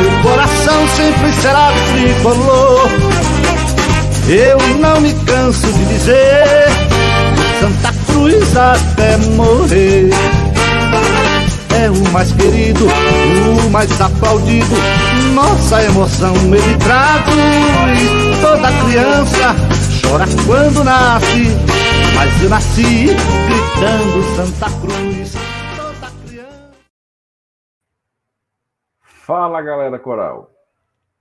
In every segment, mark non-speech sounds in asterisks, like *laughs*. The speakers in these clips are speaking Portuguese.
Meu coração sempre será tricolor. Eu não me canso de dizer Santa Cruz até morrer. É o mais querido, o mais aplaudido. Nossa emoção ele traduz. Toda criança chora quando nasce, mas eu nasci gritando Santa Cruz. Fala galera coral,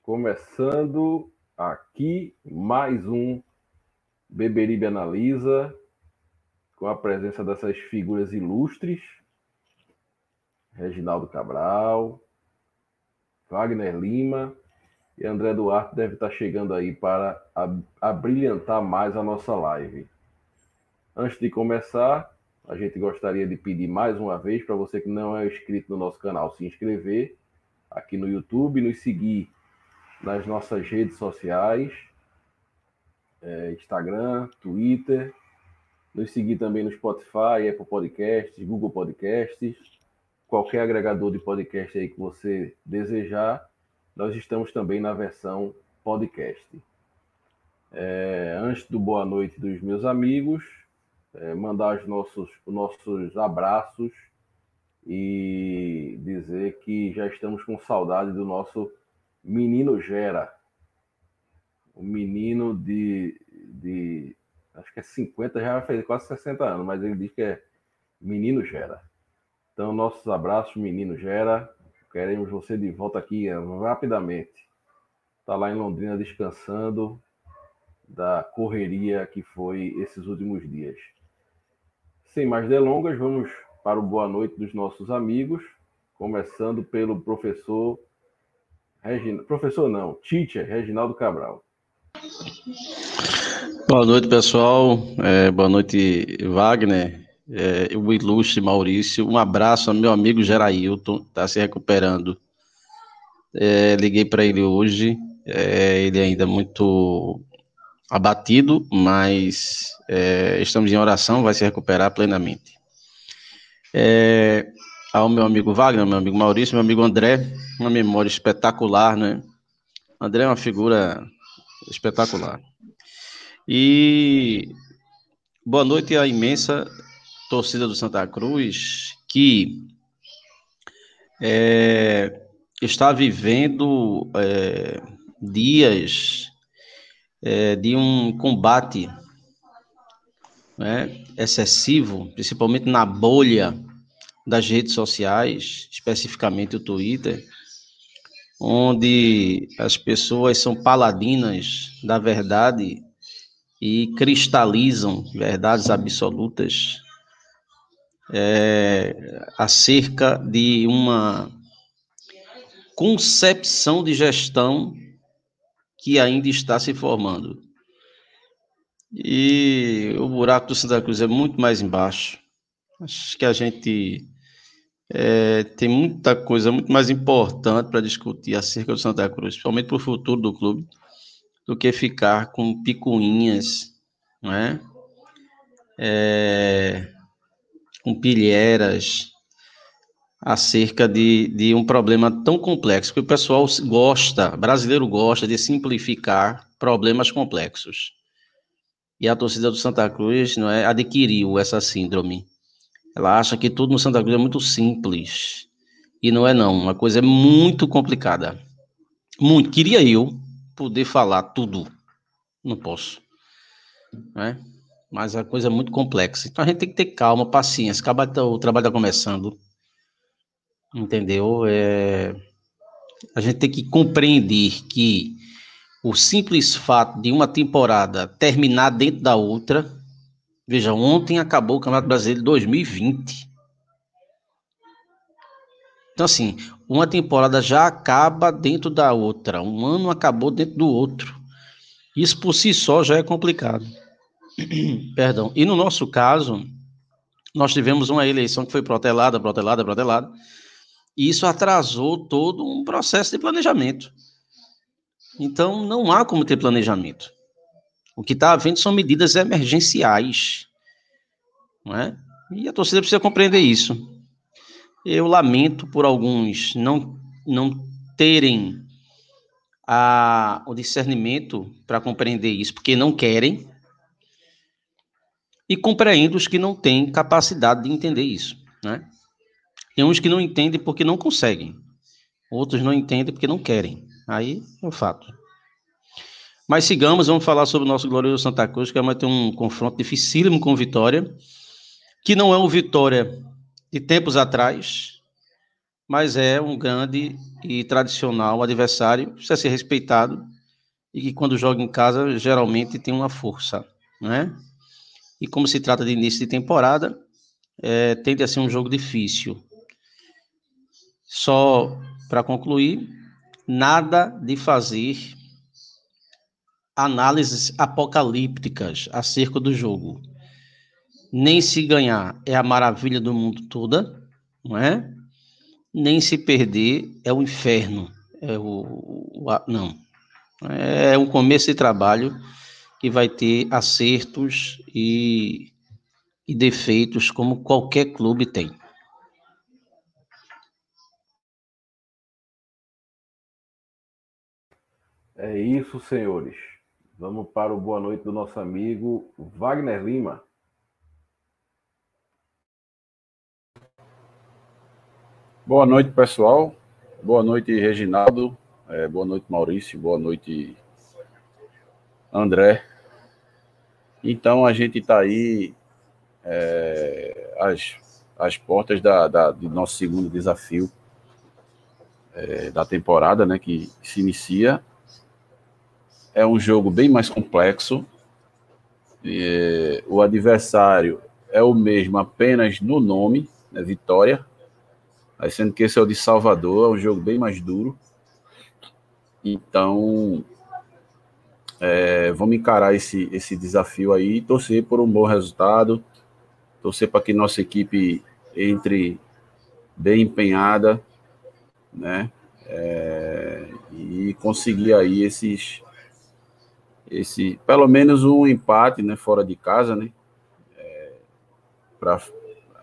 começando aqui mais um Beberibe Analisa, com a presença dessas figuras ilustres, Reginaldo Cabral, Wagner Lima e André Duarte deve estar chegando aí para abrilhantar mais a nossa live. Antes de começar, a gente gostaria de pedir mais uma vez para você que não é inscrito no nosso canal se inscrever aqui no YouTube, nos seguir nas nossas redes sociais, é, Instagram, Twitter, nos seguir também no Spotify, Apple Podcasts, Google Podcasts, qualquer agregador de podcast aí que você desejar, nós estamos também na versão podcast. É, antes do boa noite dos meus amigos, é, mandar os nossos, os nossos abraços e dizer que já estamos com saudade do nosso menino Gera. O menino de, de acho que é 50, já fazer quase 60 anos, mas ele diz que é menino Gera. Então, nossos abraços, menino Gera. Queremos você de volta aqui rapidamente. Está lá em Londrina descansando da correria que foi esses últimos dias. Sem mais delongas, vamos para o boa noite dos nossos amigos, começando pelo professor Regina... professor não, teacher Reginaldo Cabral. Boa noite, pessoal. É, boa noite, Wagner. É, o ilustre Maurício. Um abraço ao meu amigo Gerailton, está se recuperando. É, liguei para ele hoje. É, ele ainda muito abatido, mas é, estamos em oração, vai se recuperar plenamente. É, ao meu amigo Wagner, meu amigo Maurício, meu amigo André, uma memória espetacular, né? André é uma figura espetacular. E boa noite à imensa torcida do Santa Cruz que é, está vivendo é, dias é, de um combate né, excessivo, principalmente na bolha das redes sociais, especificamente o Twitter, onde as pessoas são paladinas da verdade e cristalizam verdades absolutas é, acerca de uma concepção de gestão que ainda está se formando. E o buraco do Santa Cruz é muito mais embaixo. Acho que a gente é, tem muita coisa muito mais importante para discutir acerca do Santa Cruz, principalmente para o futuro do clube, do que ficar com picuinhas, não é? é com pilheiras acerca de, de um problema tão complexo, que o pessoal gosta, brasileiro gosta de simplificar problemas complexos. E a torcida do Santa Cruz não é, adquiriu essa síndrome. Ela acha que tudo no Santa Cruz é muito simples. E não é não, uma coisa é muito complicada. Muito. Queria eu poder falar tudo. Não posso. Né? Mas a coisa é muito complexa. Então a gente tem que ter calma, paciência. O trabalho está começando. Entendeu? É... A gente tem que compreender que o simples fato de uma temporada terminar dentro da outra. Veja, ontem acabou o Campeonato Brasileiro de 2020. Então, assim, uma temporada já acaba dentro da outra, um ano acabou dentro do outro. Isso por si só já é complicado. *clears throat* Perdão. E no nosso caso, nós tivemos uma eleição que foi protelada, protelada, protelada, e isso atrasou todo um processo de planejamento. Então, não há como ter planejamento. O que está havendo são medidas emergenciais. Não é? E a torcida precisa compreender isso. Eu lamento por alguns não, não terem a, o discernimento para compreender isso, porque não querem, e compreendo os que não têm capacidade de entender isso. Né? Tem uns que não entendem porque não conseguem, outros não entendem porque não querem. Aí é o fato. Mas sigamos, vamos falar sobre o nosso glorioso Santa Cruz, que vai ter um confronto dificílimo com o Vitória, que não é um Vitória de tempos atrás, mas é um grande e tradicional adversário, precisa ser respeitado, e que quando joga em casa geralmente tem uma força, né? E como se trata de início de temporada, é, tende a ser um jogo difícil. Só para concluir, nada de fazer análises apocalípticas acerca do jogo. Nem se ganhar é a maravilha do mundo toda, não é? Nem se perder é o inferno. É o, o não. É um começo de trabalho que vai ter acertos e, e defeitos como qualquer clube tem. É isso, senhores. Vamos para o boa noite do nosso amigo Wagner Lima. Boa noite, pessoal. Boa noite, Reginaldo. É, boa noite, Maurício. Boa noite, André. Então, a gente está aí é, às, às portas da, da, do nosso segundo desafio é, da temporada, né, que se inicia é um jogo bem mais complexo. E, o adversário é o mesmo apenas no nome, né, Vitória. Aí, sendo que esse é o de Salvador, é um jogo bem mais duro. Então, é, vamos encarar esse, esse desafio aí torcer por um bom resultado. Torcer para que nossa equipe entre bem empenhada, né? É, e conseguir aí esses esse pelo menos um empate, né, fora de casa, né, é,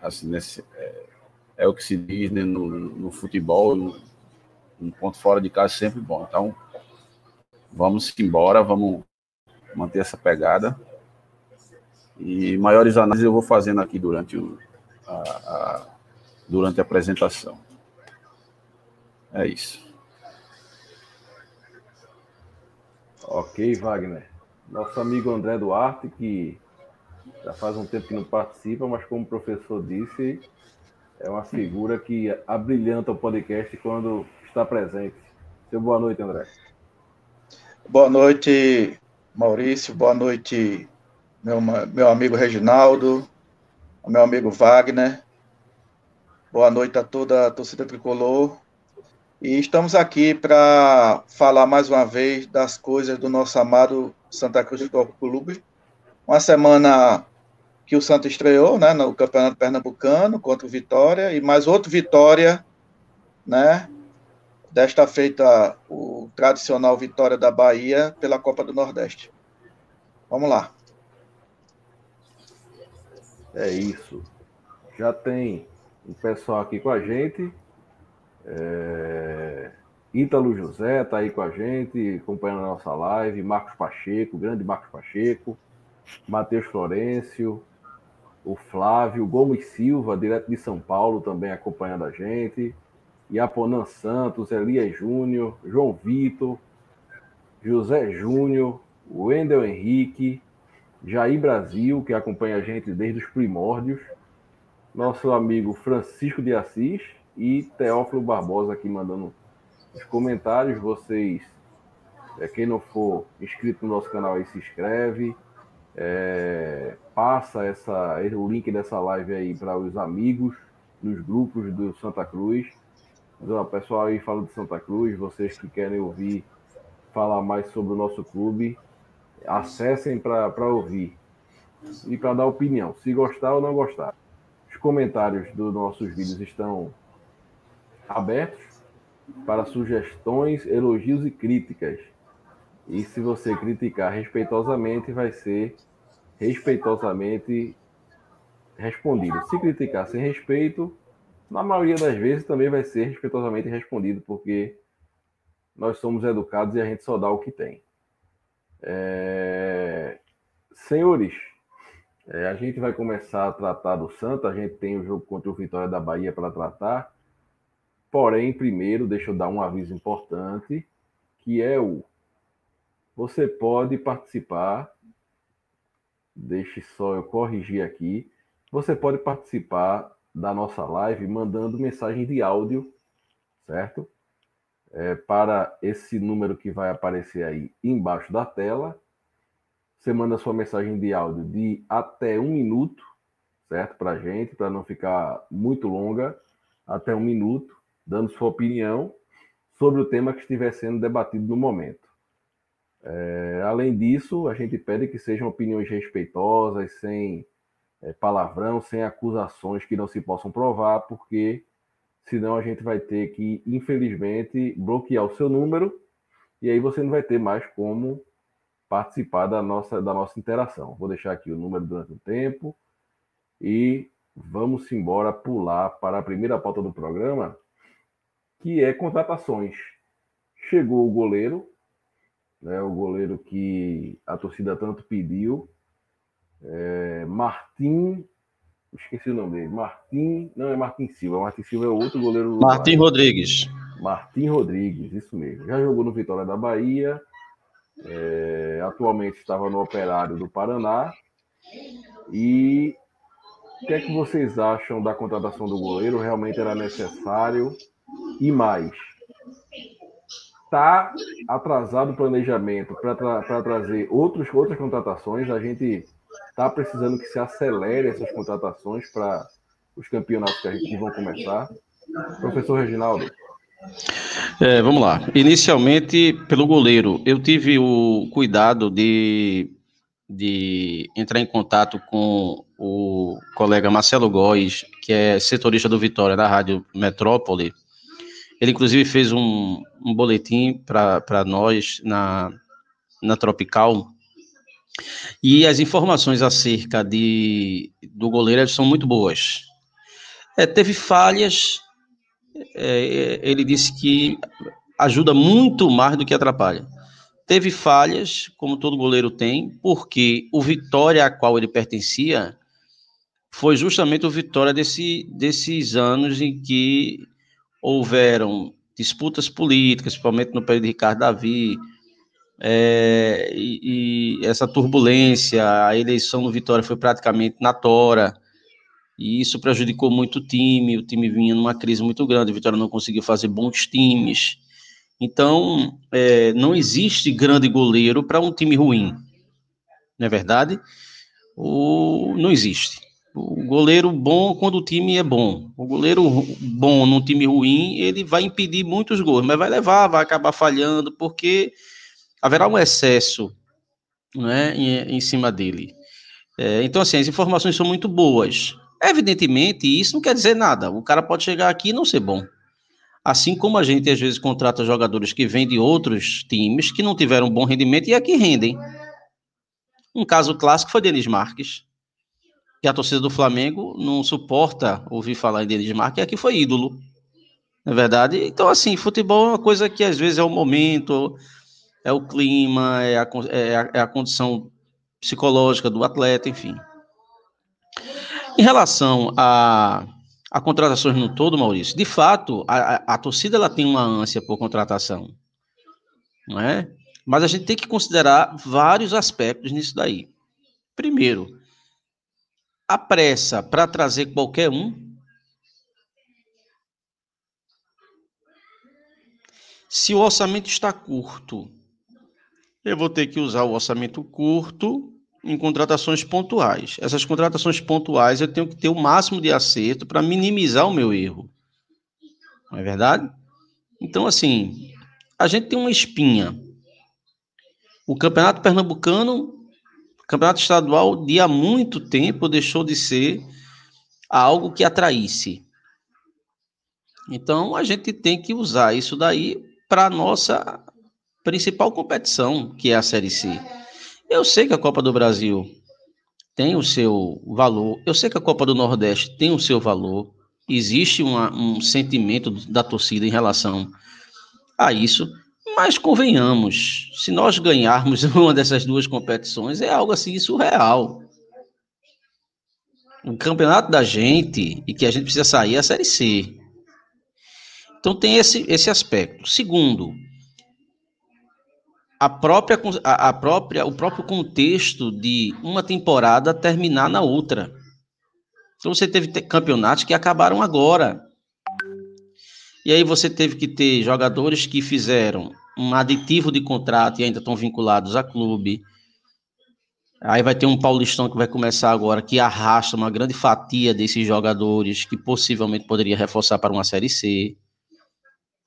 assim, nesse, é, é, o que se diz né, no, no futebol, no, um ponto fora de casa é sempre bom. Então, vamos embora, vamos manter essa pegada. E maiores análises eu vou fazendo aqui durante, o, a, a, durante a apresentação. É isso. Ok, Wagner. Nosso amigo André Duarte, que já faz um tempo que não participa, mas como o professor disse, é uma figura que abrilhanta o podcast quando está presente. Seu boa noite, André. Boa noite, Maurício. Boa noite, meu, meu amigo Reginaldo, meu amigo Wagner. Boa noite a toda a torcida tricolor. E estamos aqui para falar mais uma vez das coisas do nosso amado Santa Cruz Futebol Clube. Uma semana que o Santa estreou, né, no Campeonato Pernambucano contra o Vitória e mais outro Vitória, né? Desta feita o tradicional Vitória da Bahia pela Copa do Nordeste. Vamos lá. É isso. Já tem o pessoal aqui com a gente. É... Ítalo José está aí com a gente, acompanhando a nossa live. Marcos Pacheco, grande Marcos Pacheco. Matheus Florencio. O Flávio Gomes Silva, direto de São Paulo, também acompanhando a gente. Iaponan Santos, Elias Júnior, João Vitor, José Júnior, Wendel Henrique, Jair Brasil, que acompanha a gente desde os primórdios, nosso amigo Francisco de Assis, e Teófilo Barbosa aqui mandando os comentários. Vocês, é, quem não for inscrito no nosso canal aí, se inscreve. É, passa essa, o link dessa live aí para os amigos nos grupos do Santa Cruz. o pessoal aí fala de Santa Cruz, vocês que querem ouvir falar mais sobre o nosso clube, acessem para ouvir e para dar opinião, se gostar ou não gostar. Os comentários dos nossos vídeos estão abertos para sugestões, elogios e críticas. E se você criticar respeitosamente, vai ser respeitosamente respondido. Se criticar sem respeito, na maioria das vezes também vai ser respeitosamente respondido, porque nós somos educados e a gente só dá o que tem. É... Senhores, é, a gente vai começar a tratar do Santa, a gente tem o jogo contra o Vitória da Bahia para tratar. Porém, primeiro, deixa eu dar um aviso importante, que é o você pode participar. Deixe só eu corrigir aqui. Você pode participar da nossa live mandando mensagem de áudio, certo? É, para esse número que vai aparecer aí embaixo da tela. Você manda sua mensagem de áudio de até um minuto, certo? Para a gente, para não ficar muito longa, até um minuto, dando sua opinião sobre o tema que estiver sendo debatido no momento. É, além disso, a gente pede que sejam opiniões respeitosas, sem é, palavrão, sem acusações que não se possam provar, porque senão a gente vai ter que, infelizmente, bloquear o seu número e aí você não vai ter mais como participar da nossa, da nossa interação. Vou deixar aqui o número durante o tempo e vamos embora pular para a primeira pauta do programa, que é contratações. Chegou o goleiro, né, o goleiro que a torcida tanto pediu. É, Martim, esqueci o nome dele. Martim, não é Martim Silva, Martim Silva é outro goleiro. Martim Rodrigues. Martim Rodrigues, isso mesmo. Já jogou no Vitória da Bahia, é, atualmente estava no Operário do Paraná. E o que é que vocês acham da contratação do goleiro? Realmente era necessário? E mais, está atrasado o planejamento para tra trazer outros, outras contratações. A gente está precisando que se acelere essas contratações para os campeonatos que, a gente, vão começar. Professor Reginaldo. É, vamos lá. Inicialmente, pelo goleiro, eu tive o cuidado de, de entrar em contato com o colega Marcelo Góes, que é setorista do Vitória da Rádio Metrópole, ele, inclusive, fez um, um boletim para nós na, na Tropical. E as informações acerca de, do goleiro são muito boas. É, teve falhas, é, ele disse que ajuda muito mais do que atrapalha. Teve falhas, como todo goleiro tem, porque o Vitória a qual ele pertencia foi justamente o Vitória desse, desses anos em que houveram disputas políticas, principalmente no período de Ricardo Davi, é, e, e, essa turbulência, a eleição no Vitória foi praticamente na tora, e isso prejudicou muito o time, o time vinha numa crise muito grande, o Vitória não conseguiu fazer bons times, então é, não existe grande goleiro para um time ruim, não é verdade? O, não existe. O goleiro bom quando o time é bom. O goleiro bom num time ruim, ele vai impedir muitos gols, mas vai levar, vai acabar falhando, porque haverá um excesso né, em, em cima dele. É, então, assim, as informações são muito boas. Evidentemente, isso não quer dizer nada. O cara pode chegar aqui e não ser bom. Assim como a gente às vezes contrata jogadores que vêm de outros times que não tiveram bom rendimento e aqui rendem. Um caso clássico foi Denis Marques que a torcida do Flamengo não suporta ouvir falar em Denis Marques, aqui foi ídolo. Não é verdade? Então, assim, futebol é uma coisa que às vezes é o momento, é o clima, é a, é a, é a condição psicológica do atleta, enfim. Em relação a, a contratações no todo, Maurício, de fato, a, a, a torcida ela tem uma ânsia por contratação, não é? Mas a gente tem que considerar vários aspectos nisso daí. Primeiro, a pressa para trazer qualquer um. Se o orçamento está curto, eu vou ter que usar o orçamento curto em contratações pontuais. Essas contratações pontuais eu tenho que ter o máximo de acerto para minimizar o meu erro. Não é verdade? Então, assim, a gente tem uma espinha. O Campeonato Pernambucano, Campeonato Estadual, de há muito tempo deixou de ser algo que atraísse. Então, a gente tem que usar isso daí para a nossa principal competição, que é a Série C. Eu sei que a Copa do Brasil tem o seu valor, eu sei que a Copa do Nordeste tem o seu valor, existe uma, um sentimento da torcida em relação a isso, mas convenhamos, se nós ganharmos *laughs* uma dessas duas competições, é algo assim surreal. O campeonato da gente e que a gente precisa sair é a Série C. Então tem esse, esse aspecto. Segundo, a própria, a, a própria, o próprio contexto de uma temporada terminar na outra. Então você teve campeonatos que acabaram agora. E aí você teve que ter jogadores que fizeram um aditivo de contrato e ainda estão vinculados a clube. Aí vai ter um Paulistão que vai começar agora, que arrasta uma grande fatia desses jogadores que possivelmente poderia reforçar para uma Série C.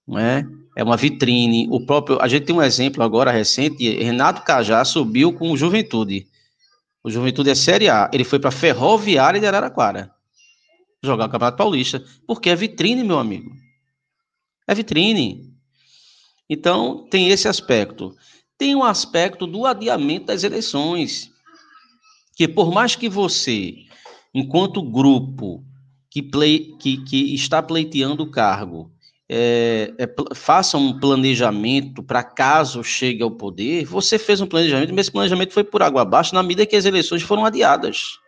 Não é? é uma vitrine. O próprio, a gente tem um exemplo agora recente, Renato Cajá subiu com o Juventude. O Juventude é Série A. Ele foi para Ferroviária de Araraquara jogar o Campeonato Paulista, porque é vitrine, meu amigo. É vitrine. Então, tem esse aspecto. Tem o aspecto do adiamento das eleições, que por mais que você, enquanto grupo que, play, que, que está pleiteando o cargo, é, é, faça um planejamento para caso chegue ao poder, você fez um planejamento, mas esse planejamento foi por água abaixo na medida que as eleições foram adiadas.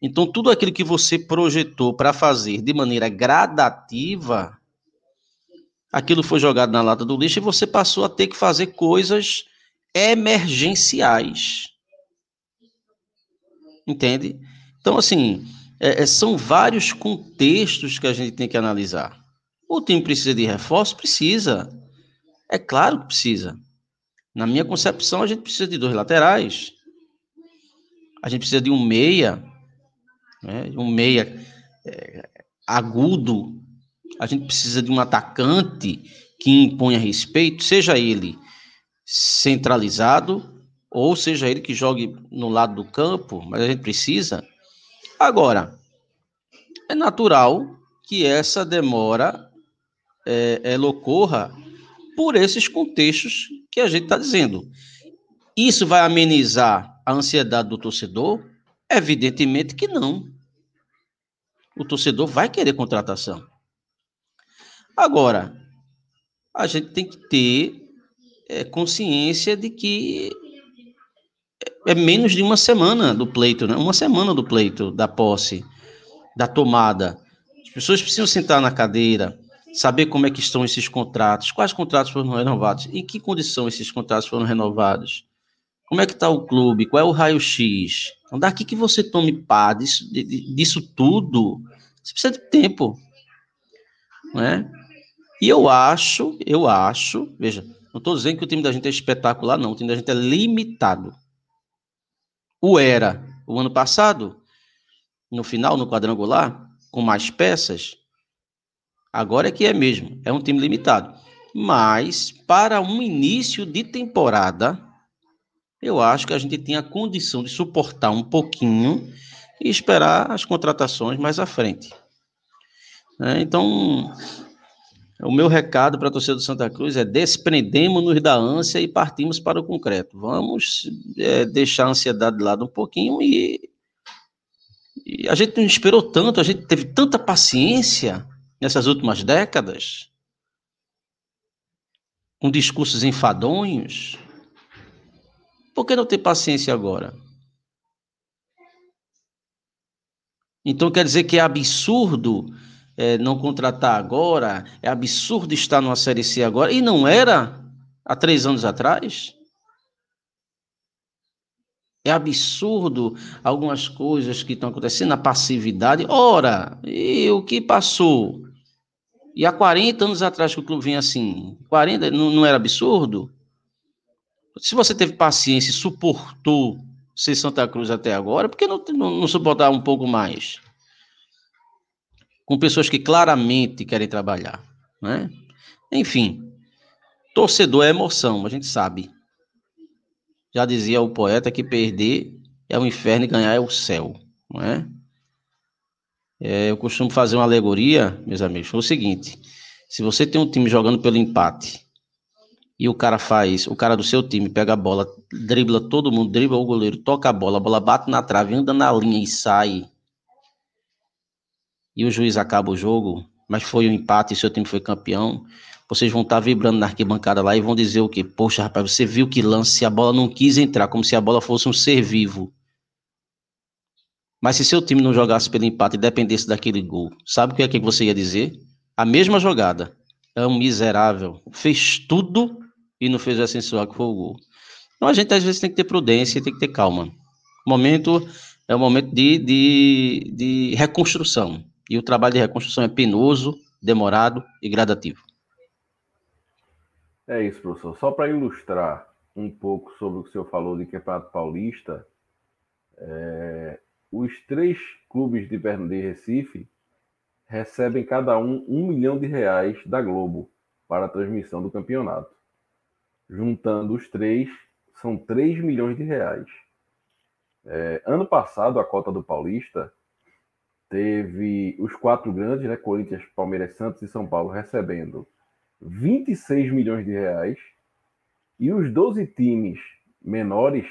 Então, tudo aquilo que você projetou para fazer de maneira gradativa, aquilo foi jogado na lata do lixo e você passou a ter que fazer coisas emergenciais. Entende? Então, assim, é, é são vários contextos que a gente tem que analisar. O time precisa de reforço? Precisa. É claro que precisa. Na minha concepção, a gente precisa de dois laterais. A gente precisa de um meia, né? um meia é, agudo. A gente precisa de um atacante que imponha respeito, seja ele centralizado ou seja ele que jogue no lado do campo, mas a gente precisa. Agora, é natural que essa demora é, ela ocorra por esses contextos que a gente está dizendo. Isso vai amenizar a ansiedade do torcedor? Evidentemente que não. O torcedor vai querer contratação. Agora, a gente tem que ter é, consciência de que é menos de uma semana do pleito, né? Uma semana do pleito, da posse, da tomada. As pessoas precisam sentar na cadeira, saber como é que estão esses contratos, quais contratos foram renovados, em que condição esses contratos foram renovados, como é que está o clube, qual é o raio-x. Então, daqui que você tome pá disso, disso tudo, você precisa de tempo, né? E eu acho, eu acho, veja, não estou dizendo que o time da gente é espetacular, não, o time da gente é limitado. O era, o ano passado, no final, no quadrangular, com mais peças, Agora é que é mesmo, é um time limitado. Mas para um início de temporada, eu acho que a gente tem a condição de suportar um pouquinho e esperar as contratações mais à frente. É, então, o meu recado para a torcida do Santa Cruz é desprendemos-nos da ânsia e partimos para o concreto. Vamos é, deixar a ansiedade de lado um pouquinho e, e a gente não esperou tanto, a gente teve tanta paciência nessas últimas décadas, com discursos enfadonhos, por que não ter paciência agora? Então quer dizer que é absurdo é, não contratar agora, é absurdo estar numa Série C agora, e não era há três anos atrás? É absurdo algumas coisas que estão acontecendo, a passividade. Ora, e o que passou? E há 40 anos atrás que o clube vinha assim, 40, não, não era absurdo? Se você teve paciência e suportou ser Santa Cruz até agora, por que não, não, não suportar um pouco mais? Com pessoas que claramente querem trabalhar, né? Enfim, torcedor é emoção, a gente sabe. Já dizia o poeta que perder é o inferno e ganhar é o céu, não é? é eu costumo fazer uma alegoria, meus amigos, foi o seguinte: se você tem um time jogando pelo empate e o cara faz, o cara do seu time pega a bola, dribla todo mundo, dribla o goleiro, toca a bola, a bola bate na trave, anda na linha e sai, e o juiz acaba o jogo, mas foi um empate e seu time foi campeão, vocês vão estar tá vibrando na arquibancada lá e vão dizer o quê? Poxa, rapaz, você viu que lance, a bola não quis entrar, como se a bola fosse um ser vivo. Mas se seu time não jogasse pelo empate e dependesse daquele gol, sabe o que é que você ia dizer? A mesma jogada. É um miserável. Fez tudo e não fez o essencial que foi o gol. Então a gente às vezes tem que ter prudência, tem que ter calma. O momento é um momento de, de, de reconstrução. E o trabalho de reconstrução é penoso, demorado e gradativo. É isso, professor. Só para ilustrar um pouco sobre o que o senhor falou de Campeonato Paulista, é, os três clubes de, de Recife recebem cada um um milhão de reais da Globo para a transmissão do campeonato. Juntando os três, são 3 milhões de reais. É, ano passado, a cota do Paulista teve os quatro grandes, né, Corinthians, Palmeiras, Santos e São Paulo, recebendo 26 milhões de reais. E os 12 times menores,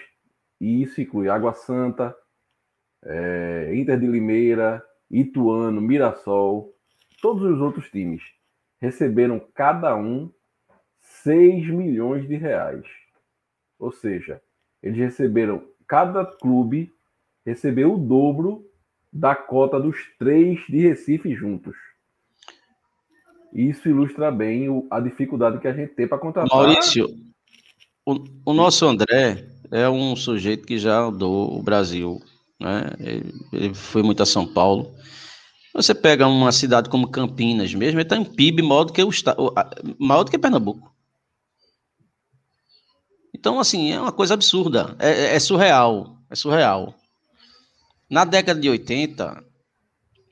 e isso inclui Água Santa, é, Inter de Limeira, Ituano, Mirassol, todos os outros times receberam cada um 6 milhões de reais. Ou seja, eles receberam, cada clube recebeu o dobro da cota dos três de Recife juntos. Isso ilustra bem o, a dificuldade que a gente tem para contratar. Maurício, o, o, nosso André é um sujeito que já andou o Brasil, né? Ele, ele foi muito a São Paulo. Você pega uma cidade como Campinas mesmo, ele está em PIB maior do que o maior do que Pernambuco. Então, assim, é uma coisa absurda, é, é surreal, é surreal. Na década de 80,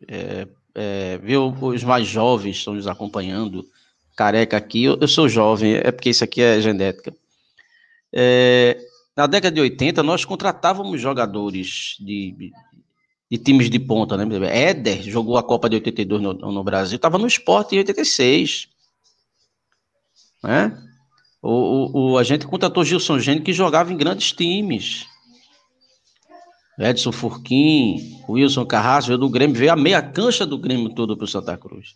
é, é, os mais jovens estão nos acompanhando, careca aqui, eu, eu, sou jovem, é porque isso aqui é genética. É, na década de 80, nós contratávamos jogadores de, de times de ponta, né? Éder jogou a Copa de 82 no, no Brasil, estava no esporte em 86. Né? O, o, o, a gente contratou Gilson Gênio que jogava em grandes times. Edson Furquim, Wilson Carrasco, veio do Grêmio, veio a meia cancha do Grêmio todo para o Santa Cruz.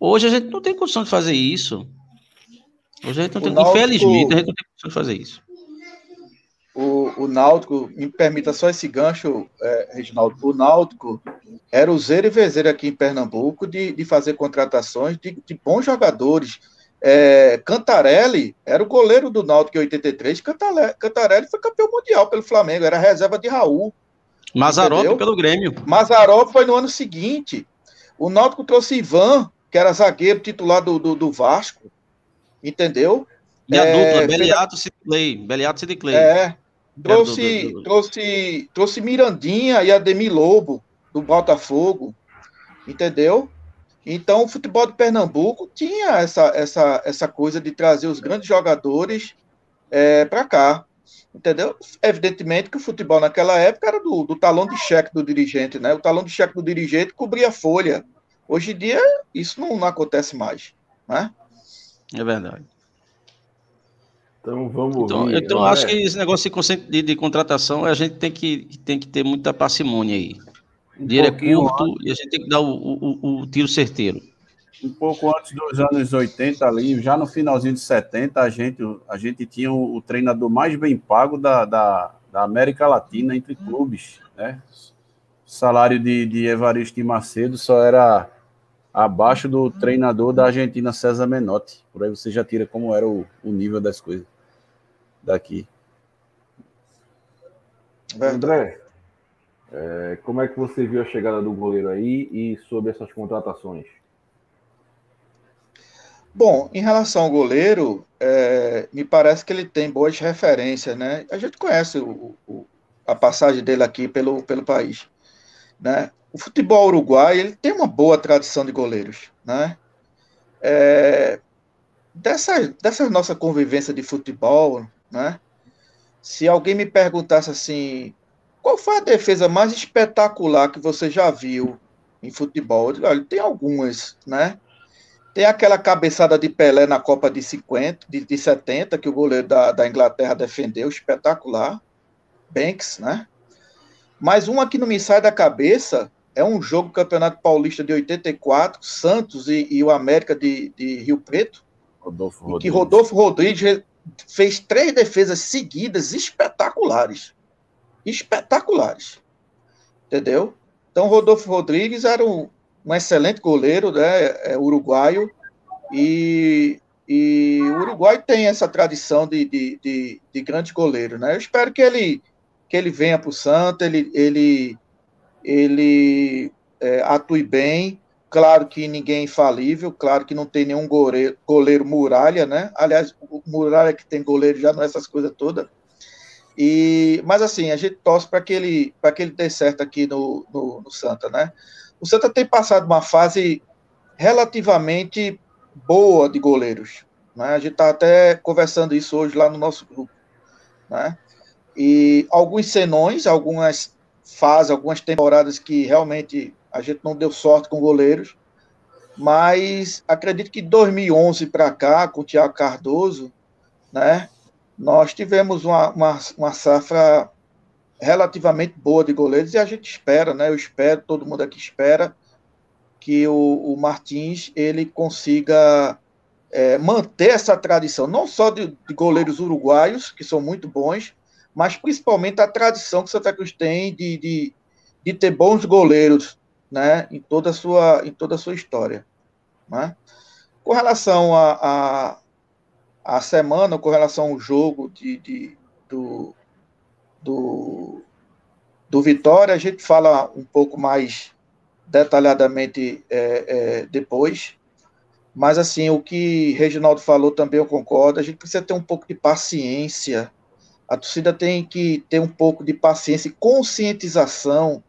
Hoje a gente não tem condição de fazer isso. Hoje a gente não tem, Náutico, infelizmente, a gente não tem condição de fazer isso. O, o Náutico, me permita só esse gancho, é, Reginaldo. O Náutico era o zero e vezeiro aqui em Pernambuco de, de fazer contratações de, de bons jogadores é, Cantarelli era o goleiro do Náutico em 83. Cantarelli, Cantarelli foi campeão mundial pelo Flamengo, era reserva de Raul. Mazarop pelo Grêmio. Mazarop foi no ano seguinte. O Náutico trouxe Ivan, que era zagueiro titular do, do, do Vasco. Entendeu? E a é, dupla, Beliato e Clay. Beliato e Clay. É. Trouxe, trouxe, trouxe Mirandinha e Ademir Lobo, do Botafogo. Entendeu? Então, o futebol de Pernambuco tinha essa, essa, essa coisa de trazer os grandes jogadores é, para cá. Entendeu? Evidentemente que o futebol naquela época era do, do talão de cheque do dirigente, né? O talão de cheque do dirigente cobria a folha. Hoje em dia, isso não, não acontece mais. Né? É verdade. Então vamos Então, então acho que esse negócio de, de, de, contratação a gente tem que, tem que ter muita parcimônia aí. Um dinheiro é curto antes, e a gente tem que dar o, o, o, tiro certeiro. Um pouco antes dos anos 80 ali, já no finalzinho de 70, a gente, a gente tinha o, o treinador mais bem pago da, da, da, América Latina entre clubes, né? O salário de, de Evaristo e Macedo só era abaixo do treinador da Argentina, César Menotti. Por aí você já tira como era o, o nível das coisas daqui. André, é, como é que você viu a chegada do goleiro aí e sobre essas contratações? Bom, em relação ao goleiro, é, me parece que ele tem boas referências, né? A gente conhece o, o, a passagem dele aqui pelo, pelo país, né? o futebol uruguai ele tem uma boa tradição de goleiros, né? É, dessa, dessa nossa convivência de futebol, né? Se alguém me perguntasse assim, qual foi a defesa mais espetacular que você já viu em futebol? Digo, olha, tem algumas, né? Tem aquela cabeçada de Pelé na Copa de 50, de, de 70, que o goleiro da, da Inglaterra defendeu, espetacular. Banks, né? Mas uma que não me sai da cabeça é um jogo do Campeonato Paulista de 84, Santos e, e o América de, de, Rio Preto, Rodolfo que Rodolfo Rodrigues fez três defesas seguidas espetaculares. Espetaculares. Entendeu? Então, Rodolfo Rodrigues era um, um excelente goleiro, né, é, uruguaio, e, e o Uruguai tem essa tradição de, de, de, de grande goleiro, né? Eu espero que ele, que ele venha para o Santa, ele, ele, ele é, atue bem. Claro que ninguém é infalível, claro que não tem nenhum goleiro, goleiro muralha, né? Aliás, o muralha que tem goleiro já não é essas coisas todas. E, mas assim, a gente torce para que ele para que ele dê certo aqui no, no, no, Santa, né? O Santa tem passado uma fase relativamente boa de goleiros, né? A gente está até conversando isso hoje lá no nosso grupo, né? E alguns senões, algumas fases, algumas temporadas que realmente a gente não deu sorte com goleiros, mas acredito que 2011 para cá, com o Thiago Cardoso, né? Nós tivemos uma, uma, uma safra relativamente boa de goleiros e a gente espera, né? Eu espero, todo mundo aqui espera que o, o Martins ele consiga é, manter essa tradição, não só de, de, goleiros uruguaios, que são muito bons, mas principalmente a tradição que Santa Cruz tem de, de, de ter bons goleiros né, em, toda a sua, em toda sua história. Né? Com relação a, a semana com relação ao jogo de, de do, do, do, Vitória, a gente fala um pouco mais detalhadamente é, é, depois. Mas, assim, o que Reginaldo falou também eu concordo. A gente precisa ter um pouco de paciência. A torcida tem que ter um pouco de paciência e conscientização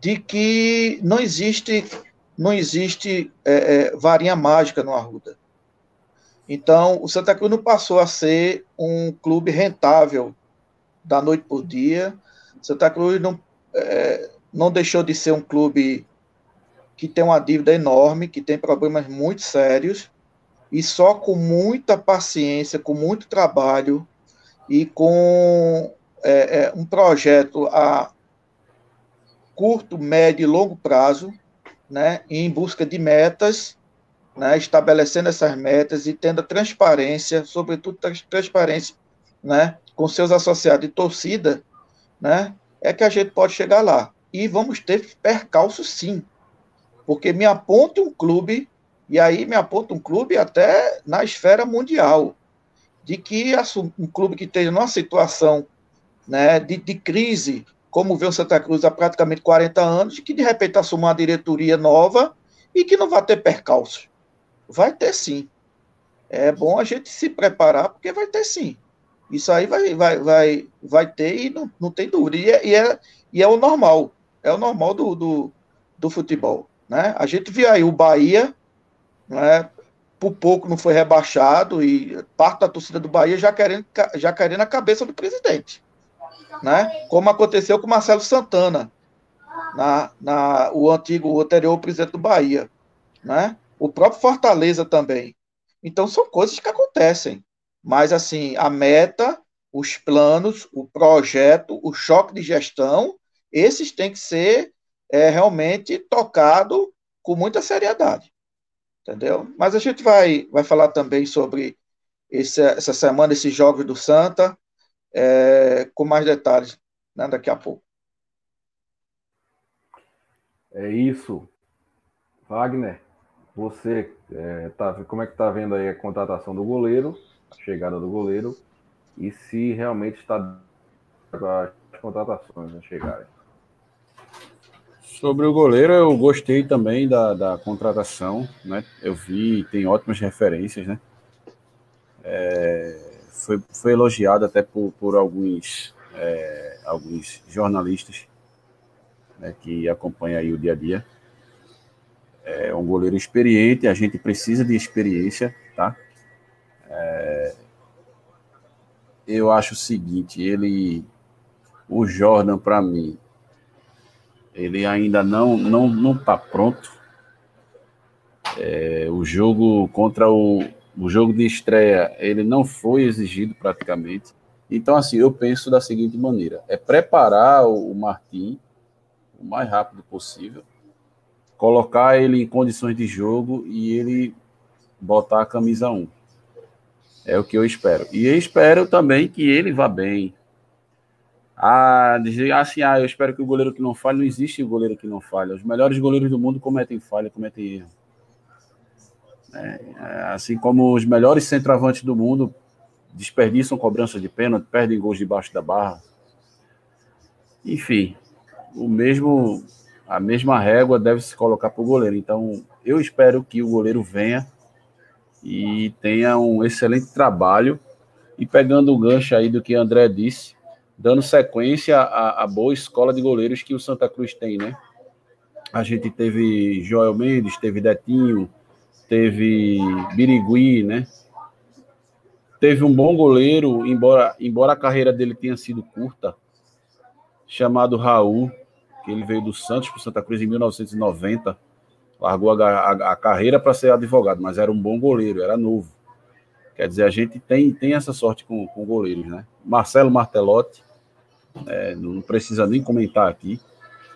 de que não existe não existe é, é varinha mágica no Arruda. Então, o Santa Cruz não passou a ser um clube rentável da noite por dia. Santa Cruz não, é, não deixou de ser um clube que tem uma dívida enorme, que tem problemas muito sérios, e só com muita paciência, com muito trabalho e com é, é, um projeto a curto, médio e longo prazo, né, em busca de metas né, estabelecendo essas metas e tendo transparência, sobretudo transparência né, com seus associados de torcida, né, é que a gente pode chegar lá. E vamos ter percalço sim, porque me aponta um clube, e aí me aponta um clube até na esfera mundial, de que um clube que esteja numa situação né, de, de crise, como vê o Santa Cruz há praticamente 40 anos, e que de repente assuma uma diretoria nova e que não vai ter percalços. Vai ter sim. É bom a gente se preparar, porque vai ter sim. Isso aí vai, vai, vai, vai ter e não, não tem dúvida. E é, e, é, é o normal. É o normal do, do, do futebol. Né? A gente viu aí o Bahia, né, por pouco não foi rebaixado, e parte da torcida do Bahia já querendo, já querendo a cabeça do presidente. Né? Como aconteceu com Marcelo Santana, na, na, o antigo, o anterior presidente do Bahia. Né? O próprio Fortaleza também. Então são coisas que acontecem. Mas assim, a meta, os planos, o projeto, o choque de gestão, esses têm que ser é, realmente tocado com muita seriedade. Entendeu? Mas a gente vai, vai falar também sobre esse, essa semana, esses jogos do Santa, é, com mais detalhes né, daqui a pouco. É isso. Wagner. Você é, tá, como é que está vendo aí a contratação do goleiro, a chegada do goleiro, e se realmente está as contratações a chegarem? Sobre o goleiro, eu gostei também da, da contratação, né? Eu vi, tem ótimas referências, né? É, foi, foi elogiado até por, por alguns, é, alguns jornalistas né, que acompanha aí o dia a dia. É um goleiro experiente, a gente precisa de experiência, tá? É, eu acho o seguinte, ele, o Jordan para mim, ele ainda não não não está pronto. É, o jogo contra o, o jogo de estreia, ele não foi exigido praticamente. Então, assim, eu penso da seguinte maneira: é preparar o, o Martim o mais rápido possível, colocar ele em condições de jogo e ele botar a camisa 1. É o que eu espero. E eu espero também que ele vá bem. Ah, dizer assim, ah, eu espero que o goleiro que não falha, não existe o goleiro que não falha. Os melhores goleiros do mundo cometem falha, cometem erro. É, assim como os melhores centroavantes do mundo desperdiçam cobrança de pênalti, perdem gols debaixo da barra. Enfim, o mesmo a mesma régua deve se colocar para o goleiro. Então, eu espero que o goleiro venha e tenha um excelente trabalho. E pegando o gancho aí do que André disse, dando sequência à, à boa escola de goleiros que o Santa Cruz tem, né? A gente teve Joel Mendes, teve Detinho, teve Birigui, né? Teve um bom goleiro, embora, embora a carreira dele tenha sido curta, chamado Raul, que ele veio do Santos para Santa Cruz em 1990, largou a, a, a carreira para ser advogado, mas era um bom goleiro, era novo. Quer dizer, a gente tem, tem essa sorte com, com goleiros, né? Marcelo Martelotti, é, não precisa nem comentar aqui.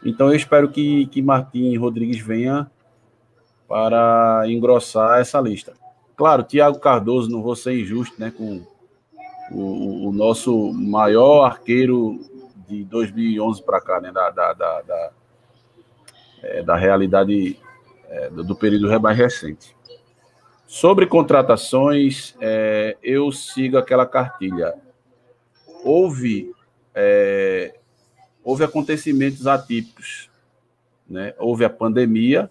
Então eu espero que, que Martim Rodrigues venha para engrossar essa lista. Claro, Thiago Cardoso, não vou ser injusto, né? Com o, o nosso maior arqueiro de 2011 para cá, né, da, da, da, da, é, da realidade é, do, do, período mais recente. Sobre contratações, é, eu sigo aquela cartilha. Houve, é, houve acontecimentos atípicos, né? houve a pandemia,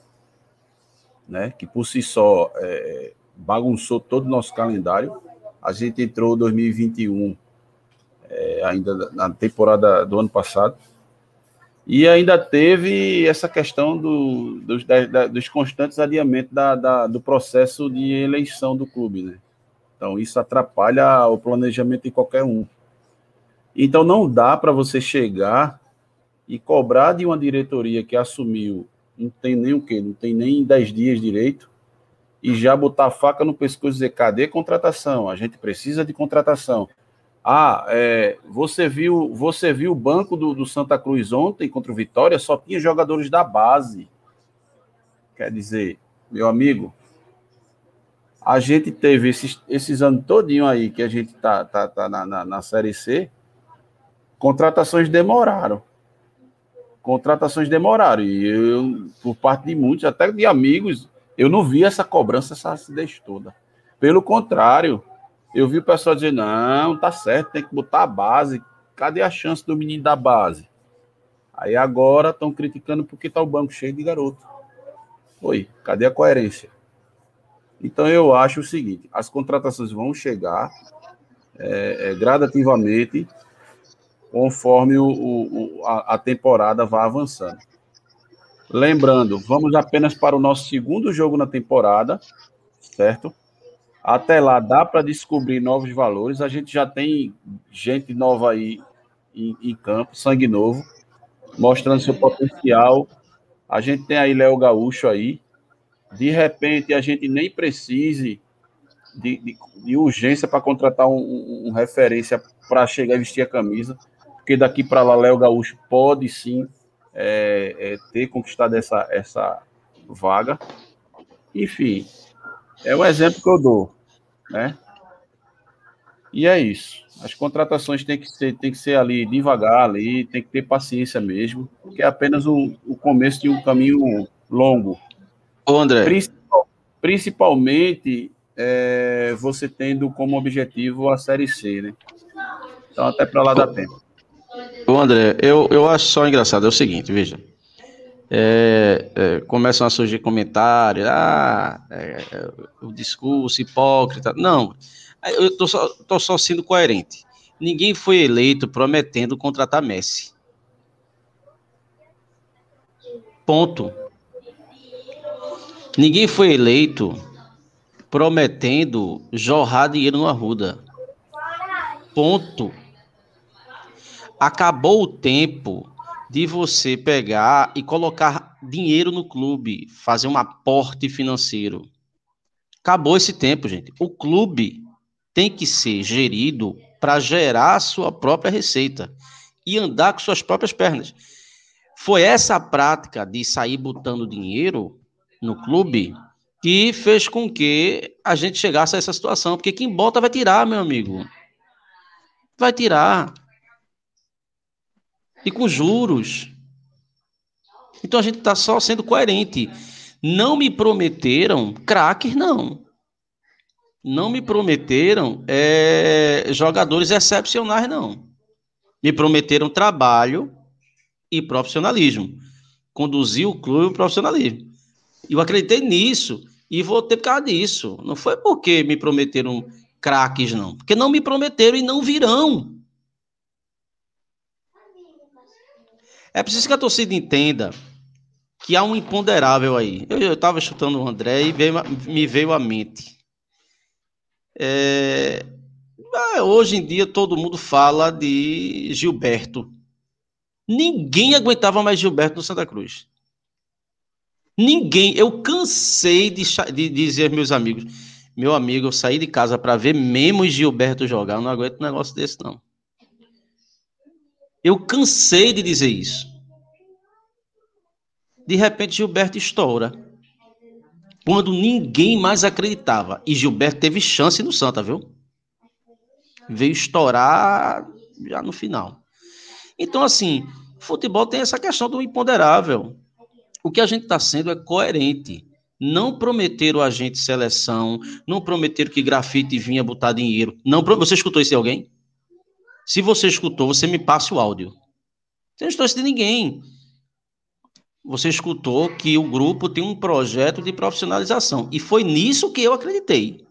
né, que por si só é, bagunçou todo o nosso calendário. A gente entrou 2021 é, ainda na temporada do ano passado. E ainda teve essa questão do, dos, da, dos constantes adiamentos da, da, do processo de eleição do clube, né? Então, isso atrapalha o planejamento de qualquer um. Então, não dá para você chegar e cobrar de uma diretoria que assumiu, não tem nem o quê? Não tem nem 10 dias direito, e já botar a faca no pescoço e dizer: cadê contratação? A gente precisa de contratação. Ah, é, você viu você viu o banco do, do, Santa Cruz ontem contra o Vitória, só tinha jogadores da base. Quer dizer, meu amigo, a gente teve esses, esses anos todinho aí que a gente tá, tá, tá na, na, na Série C, contratações demoraram. Contratações demoraram. E eu, por parte de muitos, até de amigos, eu não vi essa cobrança, essa acidez toda. Pelo contrário, eu vi o pessoal dizer: não, tá certo, tem que botar a base. Cadê a chance do menino da base? Aí agora estão criticando porque tá o banco cheio de garoto. Oi, cadê a coerência? Então eu acho o seguinte: as contratações vão chegar é, é, gradativamente conforme o, o, a, a temporada vá avançando. Lembrando, vamos apenas para o nosso segundo jogo na temporada, certo? Até lá dá para descobrir novos valores. A gente já tem gente nova aí em, em, campo, sangue novo, mostrando seu potencial. A gente tem aí Léo Gaúcho aí. De repente a gente nem precise de, de, de urgência para contratar um, um, um referência para chegar e vestir a camisa, porque daqui para lá Léo Gaúcho pode sim é, é, ter conquistado essa, essa vaga. Enfim, é o exemplo que eu dou, né? E é isso. As contratações têm que ser, tem que ser ali devagar, ali, tem que ter paciência mesmo, porque é apenas o, o começo de um caminho longo. Ô, André. Principal, principalmente é, você tendo como objetivo a Série C, né? Então, até para lá dá tempo. Ô, André, eu, eu acho só engraçado, é o seguinte, veja é, é, começam a surgir comentários, ah, é, é, o discurso hipócrita. Não, eu estou só, tô só sendo coerente. Ninguém foi eleito prometendo contratar Messi. Ponto. Ninguém foi eleito prometendo jorrar dinheiro no Arruda. Ponto. Acabou o tempo de você pegar e colocar dinheiro no clube, fazer um aporte financeiro. Acabou esse tempo, gente. O clube tem que ser gerido para gerar sua própria receita e andar com suas próprias pernas. Foi essa prática de sair botando dinheiro no clube que fez com que a gente chegasse a essa situação. Porque quem bota vai tirar, meu amigo. Vai tirar. E com juros. Então a gente está só sendo coerente. Não me prometeram craques, não. Não me prometeram é, jogadores excepcionais, não. Me prometeram trabalho e profissionalismo. Conduzir o clube ao profissionalismo. Eu acreditei nisso e votei por causa disso. Não foi porque me prometeram craques, não. Porque não me prometeram e não virão. É preciso que a torcida entenda que há um imponderável aí. Eu estava chutando o André e veio, me veio à mente. É, hoje em dia todo mundo fala de Gilberto. Ninguém aguentava mais Gilberto no Santa Cruz. Ninguém. Eu cansei de, de dizer meus amigos: meu amigo, eu saí de casa para ver Memo e Gilberto jogar. Eu não aguento um negócio desse, não. Eu cansei de dizer isso. De repente, Gilberto estoura. Quando ninguém mais acreditava. E Gilberto teve chance no Santa, viu? Veio estourar já no final. Então, assim, futebol tem essa questão do imponderável. O que a gente está sendo é coerente. Não prometeram a gente seleção, não prometeram que grafite vinha botar dinheiro. Não, você escutou isso de alguém? Se você escutou, você me passe o áudio. Você não isso de ninguém. Você escutou que o grupo tem um projeto de profissionalização. E foi nisso que eu acreditei.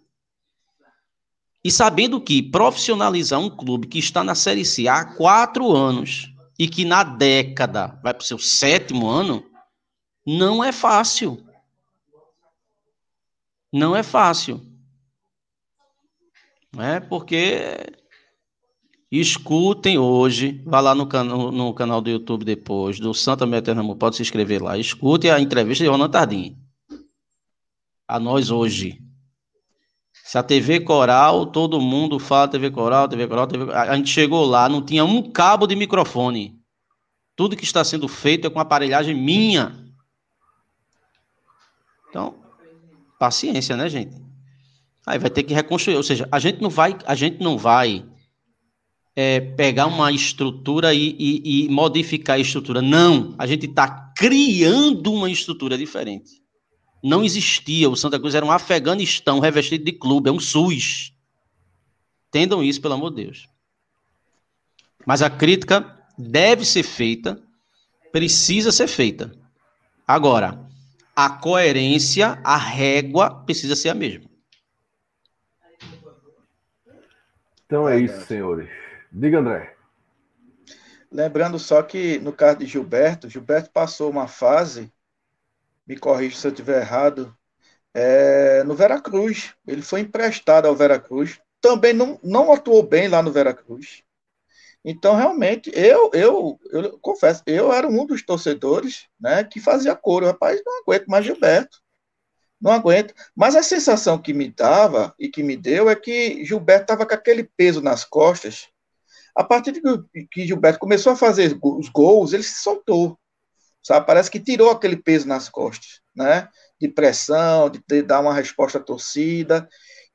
E sabendo que profissionalizar um clube que está na Série C há quatro anos e que na década vai para o seu sétimo ano, não é fácil. Não é fácil. Não é porque escutem hoje, vá lá no, no, no, canal do YouTube depois, do Santa Meternamu, pode se inscrever lá. Escute a entrevista de Ronan Tardim. A nós hoje. Se a TV Coral, todo mundo fala TV Coral, TV Coral, TV A gente chegou lá, não tinha um cabo de microfone. Tudo que está sendo feito é com aparelhagem minha. Então, paciência, né, gente? Aí vai ter que reconstruir, ou seja, a gente não vai, a gente não vai é, pegar uma estrutura e, e, e, modificar a estrutura. Não, a gente está criando uma estrutura diferente. Não existia, o Santa Cruz era um Afeganistão revestido de clube, é um SUS. Entendam isso, pelo amor de Deus. Mas a crítica deve ser feita, precisa ser feita. Agora, a coerência, a régua precisa ser a mesma. Então é isso, senhores. Diga, André. Lembrando só que no caso de Gilberto, Gilberto passou uma fase, me corrija se eu estiver errado, é, no Veracruz. Ele foi emprestado ao Veracruz. Também não, não atuou bem lá no Veracruz. Então, realmente, eu, eu, eu confesso, eu era um dos torcedores né, que fazia coro. Rapaz, não aguento mais Gilberto. Não aguento. Mas a sensação que me dava e que me deu é que Gilberto estava com aquele peso nas costas. A partir de que Gilberto começou a fazer os gols, ele se soltou. Sabe? Parece que tirou aquele peso nas costas, né? De pressão, de, dar uma resposta à torcida.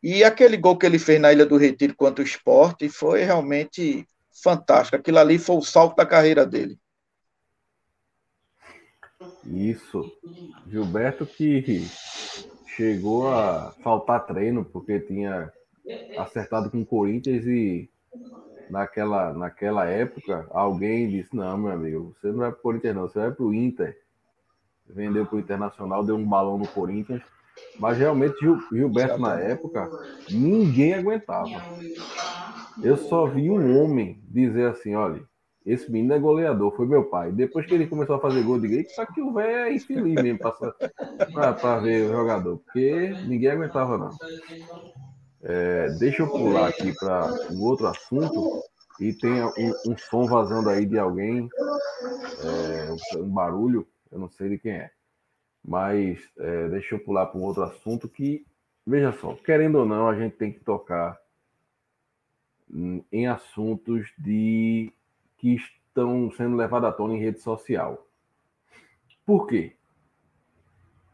E aquele gol que ele fez na Ilha do Retiro contra o esporte foi realmente fantástico. Aquilo ali foi o salto da carreira dele. Isso. Gilberto que chegou a faltar treino porque tinha acertado com o Corinthians e naquela, naquela época alguém disse: Não, meu amigo, você não vai para o Corinthians, não, você vai para o Inter. Vendeu para o Internacional, deu um balão no Corinthians. Mas realmente Gilberto, na época, ninguém aguentava. Eu só vi um homem dizer assim: olha, esse menino é goleador, foi meu pai. Depois que ele começou a fazer gol, de digo, só que o velho é infeliz mesmo para ver o jogador, porque ninguém aguentava, não. É, deixa eu pular aqui para um outro assunto e tem um, um, som vazando aí de alguém, é, um barulho, eu não sei de quem é. Mas é, deixa eu pular para um outro assunto que, veja só, querendo ou não, a gente tem que tocar em assuntos de que estão sendo levados à tona em rede social. Por quê?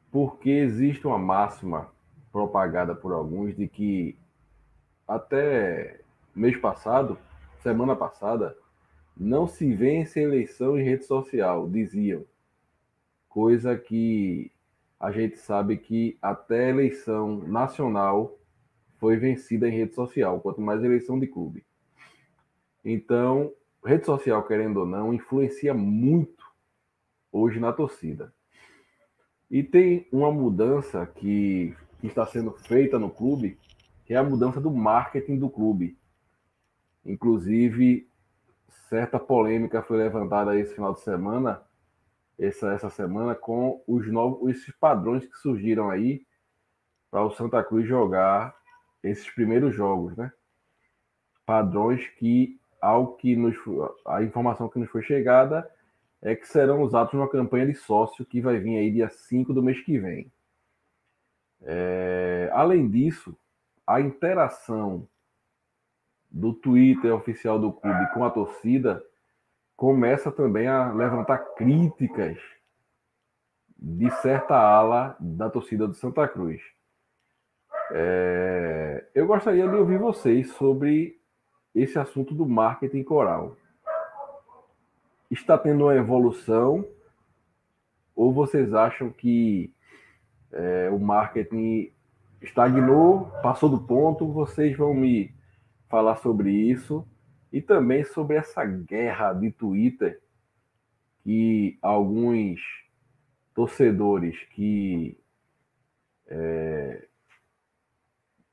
Porque existe uma máxima propagada por alguns de que até mês passado, semana passada, não se vence eleição em rede social, diziam. Coisa que a gente sabe que até eleição nacional foi vencida em rede social, quanto mais eleição de clube. Então, rede social, querendo ou não, influencia muito hoje na torcida. E tem uma mudança que, que está sendo feita no clube, que é a mudança do marketing do clube. Inclusive, certa polêmica foi levantada esse final de semana, essa, essa semana, com os novos esses padrões que surgiram aí para o Santa Cruz jogar esses primeiros jogos, né? Padrões que, ao que nos, a informação que nos foi chegada é que serão usados numa campanha de sócio que vai vir aí dia 5 do mês que vem. É, além disso, a interação do Twitter oficial do clube com a torcida começa também a levantar críticas de certa ala da torcida do Santa Cruz. É, eu gostaria de ouvir vocês sobre esse assunto do marketing coral. Está tendo uma evolução ou vocês acham que é, o marketing estagnou, passou do ponto? Vocês vão me falar sobre isso e também sobre essa guerra de Twitter que alguns torcedores que é,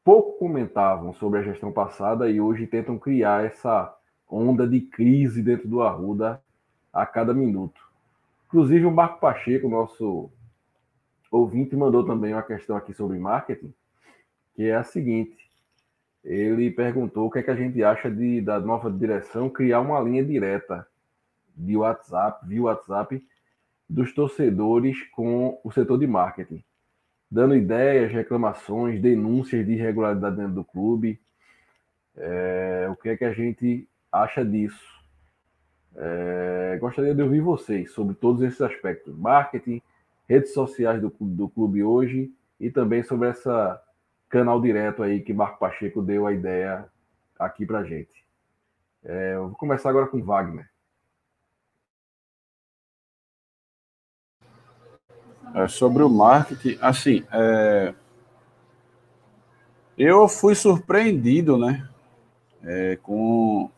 pouco comentavam sobre a gestão passada e hoje tentam criar essa onda de crise dentro do Arruda a cada minuto. Inclusive, o Marco Pacheco, nosso ouvinte, mandou também uma questão aqui sobre marketing, que é a seguinte: ele perguntou o que, é que a gente acha de, da nova direção criar uma linha direta de WhatsApp, via WhatsApp, dos torcedores com o setor de marketing dando ideias, reclamações, denúncias de irregularidade dentro do clube. É, o que é que a gente acha disso? É, gostaria de ouvir vocês sobre todos esses aspectos: marketing, redes sociais do, do clube hoje e também sobre essa canal direto aí que Marco Pacheco deu a ideia aqui para gente. É, eu vou começar agora com Wagner. É, sobre o marketing, assim, é, eu fui surpreendido, né, é, com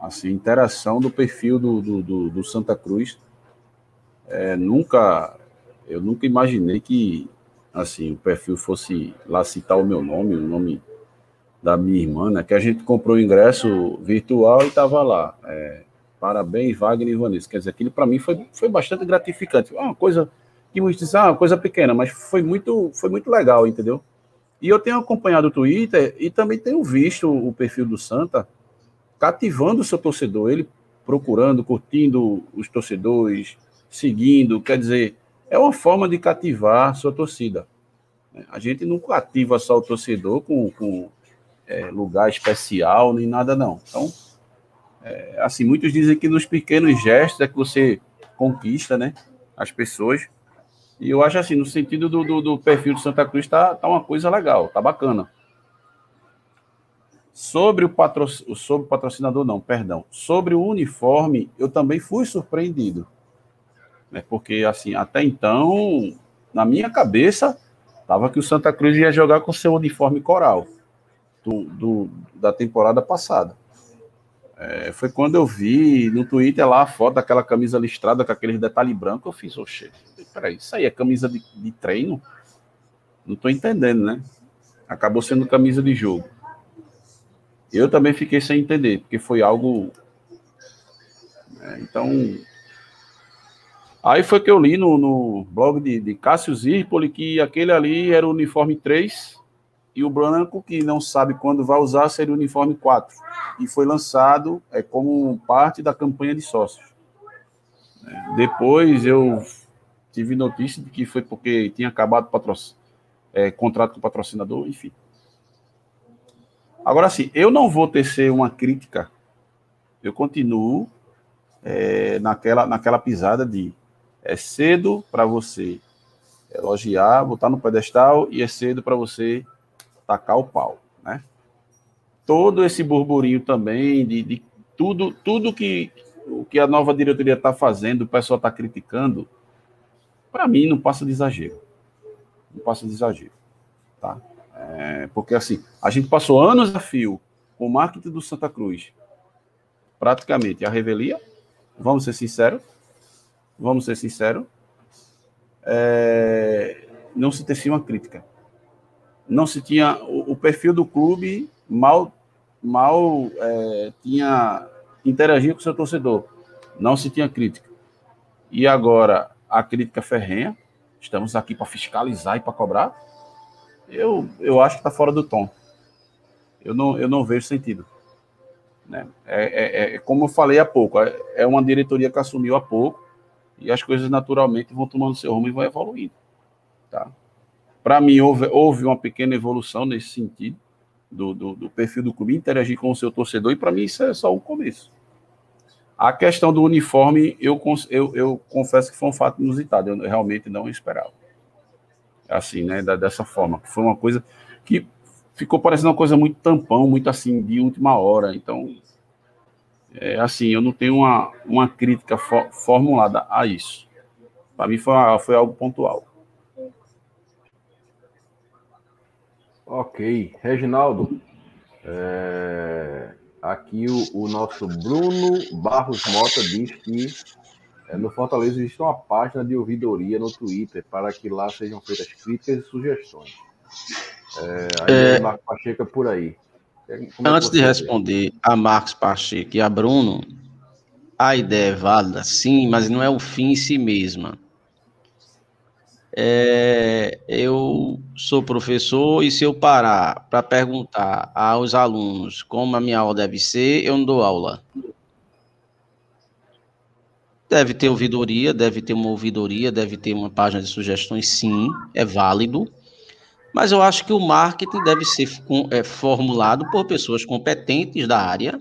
assim interação do perfil do, do, do, Santa Cruz. É, nunca, eu nunca imaginei que assim o perfil fosse lá citar o meu nome, o nome da minha irmã, né, que a gente comprou o ingresso virtual e estava lá. É, parabéns, Wagner e Vanessa. Quer dizer, aquilo para mim foi, foi bastante gratificante. Uma coisa que muitos dizem, ah, coisa pequena, mas foi muito, foi muito legal, entendeu? E eu tenho acompanhado o Twitter e também tenho visto o perfil do Santa cativando o seu torcedor, ele procurando, curtindo os torcedores, seguindo, quer dizer, é uma forma de cativar sua torcida. A gente não cativa só o torcedor com, com é, lugar especial, nem nada, não. Então, é, assim, muitos dizem que nos pequenos gestos é que você conquista, né, as pessoas. E eu acho assim, no sentido do, do, do perfil do Santa Cruz, tá, tá uma coisa legal, tá bacana. Sobre o, patro, sobre o patrocinador, não, perdão. Sobre o uniforme, eu também fui surpreendido. Né? Porque, assim, até então, na minha cabeça, tava que o Santa Cruz ia jogar com seu uniforme coral do, do da temporada passada. É, foi quando eu vi no Twitter lá a foto daquela camisa listrada com aqueles detalhes brancos. Eu fiz, oxe, peraí, isso aí é camisa de, de treino? Não estou entendendo, né? Acabou sendo camisa de jogo. Eu também fiquei sem entender, porque foi algo É, então, aí foi que eu li no, no blog de, de Cássio Zirpoli que aquele ali era o uniforme 3 e o branco, que não sabe quando vai usar, seria o uniforme 4. E foi lançado é, como parte da campanha de sócios. Depois eu tive notícia de que foi porque tinha acabado é, contrato com o patrocinador, enfim. Agora sim, eu não vou tecer uma crítica, eu continuo é, naquela, naquela pisada de é cedo para você elogiar, botar no pedestal, e é cedo para você tacar o pau, né? Todo esse burburinho também de, de tudo, tudo que o que a nova diretoria está fazendo, o pessoal está criticando, para mim não passa de exagero, não passa de exagero, tá? É, porque assim, a gente passou anos a fio com o marketing do Santa Cruz, praticamente a revelia, vamos ser sinceros, vamos ser sinceros, é, não se tecia uma crítica não se tinha o, o perfil do clube mal mal é, tinha interagia com o seu torcedor, não se tinha crítica. E agora a crítica ferrenha, estamos aqui para fiscalizar e para cobrar. Eu, eu acho que está fora do tom. Eu não, eu não vejo sentido. Né? É, é, é, como eu falei há pouco, é, é uma diretoria que assumiu há pouco e as coisas naturalmente vão tomando seu rumo e vão evoluindo. Tá? Para mim, houve, houve uma pequena evolução nesse sentido, do, do, do perfil do clube, interagir com o seu torcedor, e para mim isso é só o começo. A questão do uniforme, eu, eu, eu confesso que foi um fato inusitado, eu realmente não esperava. Assim, né, da, dessa forma. Foi uma coisa que ficou parecendo uma coisa muito tampão, muito assim, de última hora. Então, é, assim, eu não tenho uma, uma crítica for, formulada a isso. Para mim foi, foi algo pontual. Ok. Reginaldo, é, aqui o, o, nosso Bruno Barros Mota diz que é, no Fortaleza existe uma página de ouvidoria no Twitter para que lá sejam feitas críticas e sugestões. É, aí é, Marcos Pacheco é por aí. É, antes de responder a Marcos Pacheco e a Bruno, a ideia é válida, sim, mas não é o fim em si mesma. É, eu sou professor e se eu parar para perguntar aos alunos como a minha aula deve ser, eu não dou aula. Deve ter ouvidoria, deve ter uma ouvidoria, deve ter uma página de sugestões, sim, é válido. Mas eu acho que o marketing deve ser é, formulado por pessoas competentes da área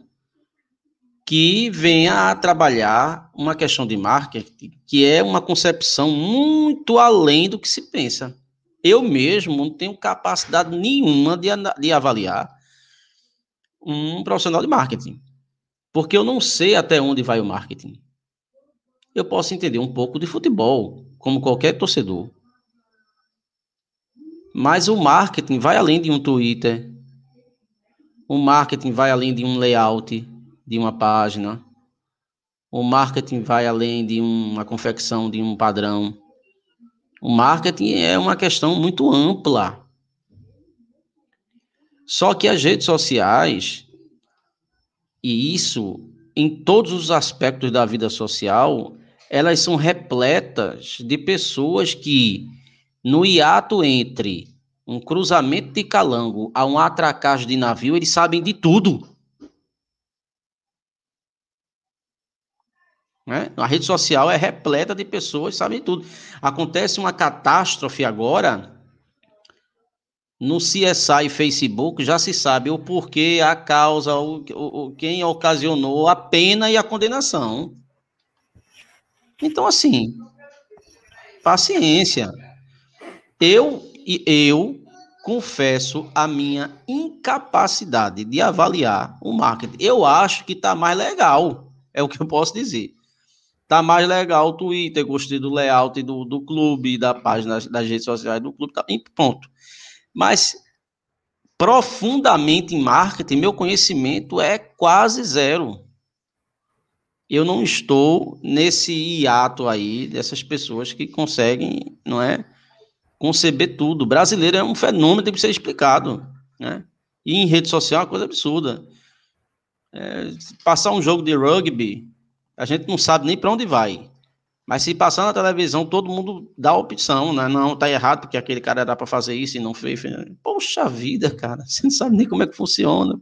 que venha a trabalhar uma questão de marketing que é uma concepção muito além do que se pensa. Eu mesmo não tenho capacidade nenhuma de, de avaliar um profissional de marketing, porque eu não sei até onde vai o marketing. Eu posso entender um pouco de futebol, como qualquer torcedor. Mas o marketing vai além de um Twitter. O marketing vai além de um layout de uma página. O marketing vai além de uma confecção de um padrão. O marketing é uma questão muito ampla. Só que as redes sociais, e isso em todos os aspectos da vida social, elas são repletas de pessoas que, no hiato entre um cruzamento de calango a um atracagem de navio, eles sabem de tudo. Né? A rede social é repleta de pessoas sabem tudo. Acontece uma catástrofe agora. No CSI Facebook já se sabe o porquê, a causa, o, o, quem ocasionou a pena e a condenação. Então, assim, paciência. Eu eu confesso a minha incapacidade de avaliar o marketing. Eu acho que está mais legal, é o que eu posso dizer. Tá mais legal o Twitter, gostei do layout do, do clube, da página das redes sociais do clube, tá, pronto. Mas profundamente em marketing, meu conhecimento é quase zero. Eu não estou nesse hiato aí dessas pessoas que conseguem, não é, conceber tudo. O brasileiro é um fenômeno, tem que ser explicado, né? E em rede social é uma coisa absurda. É, passar um jogo de rugby A gente não sabe nem para onde vai. Mas se passar na televisão, todo mundo dá a opção, né? Não, tá errado, porque aquele cara era para fazer isso e não fez. Poxa vida, cara, *laughs* você não sabe nem como é que funciona.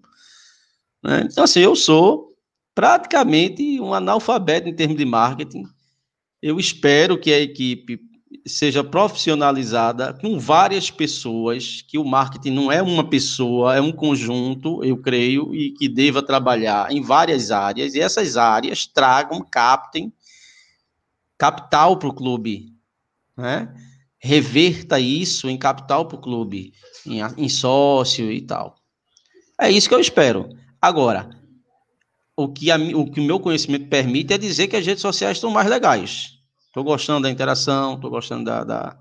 Né? Então, assim, eu sou praticamente um analfabeto em termos de marketing. Eu espero que a equipe seja profissionalizada com várias pessoas, que o marketing não é uma pessoa, é um conjunto, eu creio, e que deva trabalhar em várias áreas, e essas áreas tragam, captem capital para o clube, né? Reverta isso em capital para o clube, em, em sócio e tal. É isso que eu espero. Agora, o que, a, o que o meu conhecimento permite é dizer que as redes sociais estão mais legais. Estou gostando da interação, estou gostando da, da,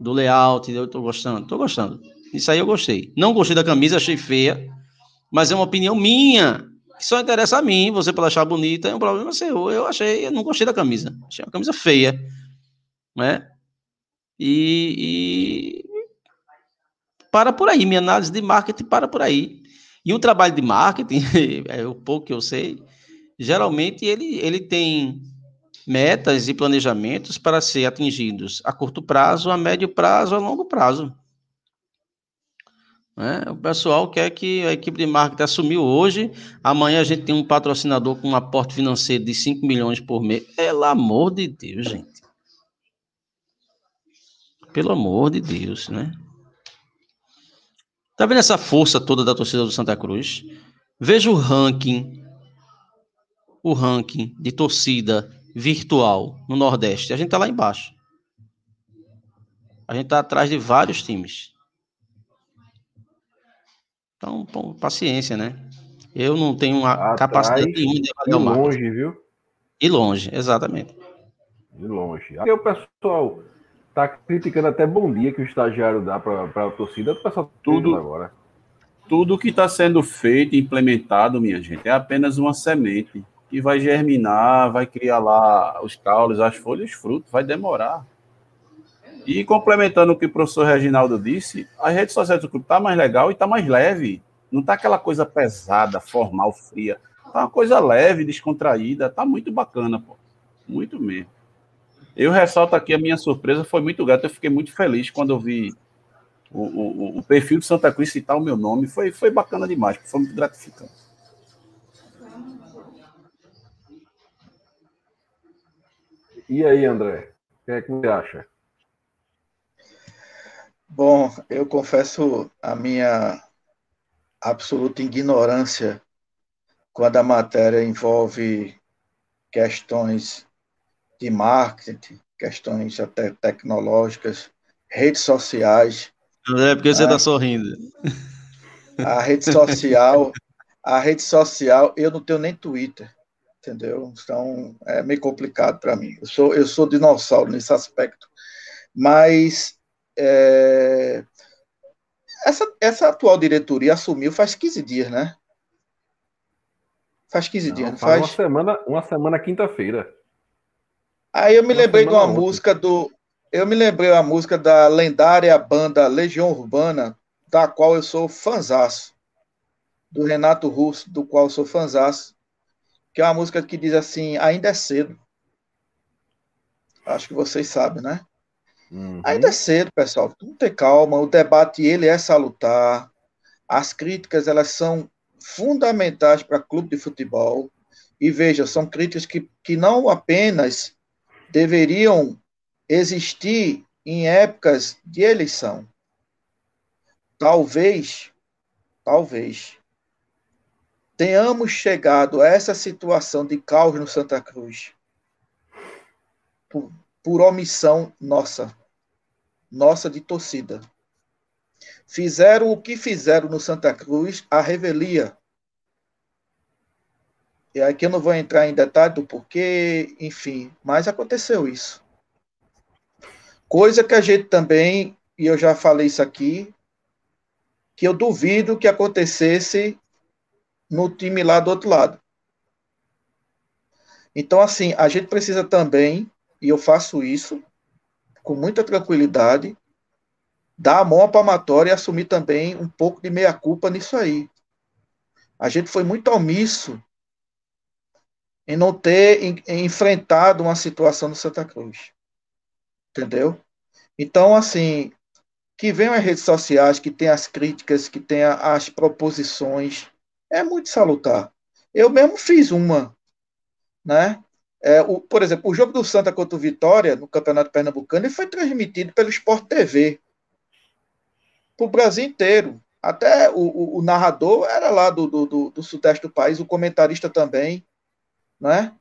do layout, estou gostando, estou gostando. Isso aí eu gostei. Não gostei da camisa, achei feia, mas é uma opinião minha que só interessa a mim, você pode achar bonita, é um problema seu. Eu achei, eu não gostei da camisa. Achei uma camisa feia, né? E, e, para por aí, minha análise de marketing para por aí. E um trabalho de marketing, *laughs* é o pouco que eu sei, geralmente ele, ele tem metas e planejamentos para ser atingidos a curto prazo, a médio prazo, a longo prazo. Né? O pessoal quer que a equipe de marketing assumiu hoje, amanhã a gente tem um patrocinador com um aporte financeiro de 5 milhões por mês. Pelo amor de Deus, gente. Pelo amor de Deus, né? Tá vendo essa força toda da torcida do Santa Cruz? Veja o ranking, o ranking de torcida virtual no Nordeste. A gente tá lá embaixo. A gente tá atrás de vários times. Então, pô, paciência, né? Eu não tenho uma Atrás, capacidade nenhuma de avaliar o longe, viu? E longe, exatamente. De longe. Aqui o pessoal tá criticando até bom dia que o estagiário dá para a torcida. O pessoal tá tudo agora. Tudo que está sendo feito e implementado, minha gente, é apenas uma semente que vai germinar, vai criar lá os caules, as folhas, os frutos, vai demorar. E complementando o que o professor Reginaldo disse, as redes sociais do clube tá mais legal e tá mais leve. Não tá aquela coisa pesada, formal, fria. Tá uma coisa leve, descontraída. Tá muito bacana, pô. Muito mesmo. Eu ressalto aqui a minha surpresa, foi muito grata. Eu fiquei muito feliz quando eu vi o, o, o perfil de Santa Cruz citar o meu nome. Foi, foi bacana demais, foi muito gratificante. E aí, André? O que é que você acha? Bom, eu confesso a minha absoluta ignorância quando a matéria envolve questões de marketing, questões até tecnológicas, redes sociais. André, por que você está né? sorrindo? A rede social, a rede social, eu não tenho nem Twitter, entendeu? Então é meio complicado para mim. Eu sou, eu sou dinossauro nesse aspecto. Mas é... Essa, essa atual diretoria assumiu faz 15 dias, né? Faz 15 não, dias, não faz? Uma semana, uma semana quinta-feira. Aí eu me uma lembrei de uma ontem. música do. Eu me lembrei a música da lendária banda Legião Urbana, da qual eu sou fanzaço. Do Renato Russo, do qual eu sou fanzaço. Que é uma música que diz assim: ainda é cedo. Acho que vocês sabem, né? Uhum. Ainda é cedo, pessoal. Vamos ter calma. O debate ele é salutar. As críticas elas são fundamentais para clube de futebol. E veja, são críticas que, que não apenas deveriam existir em épocas de eleição. Talvez, talvez, tenhamos chegado a essa situação de caos no Santa Cruz por, por omissão nossa nossa de torcida. Fizeram o que fizeram no Santa Cruz, a revelia. E aqui eu não vou entrar em detalhe do porquê, enfim, mas aconteceu isso. Coisa que a gente também, e eu já falei isso aqui, que eu duvido que acontecesse no time lá do outro lado. Então, assim, a gente precisa também, e eu faço isso, com muita tranquilidade, dar a mão à palmatória e assumir também um pouco de meia-culpa nisso aí. A gente foi muito omisso em não ter em, em enfrentado uma situação no Santa Cruz. Entendeu? Então, assim, que venham as redes sociais, que tem as críticas, que tem as proposições, é muito salutar. Eu mesmo fiz uma, né? É, o, por exemplo, o jogo do Santa contra o Vitória, no Campeonato Pernambucano, ele foi transmitido pelo Sport TV para o Brasil inteiro. Até o, o, o, narrador era lá do, do, do, sudeste do país, o comentarista também, né?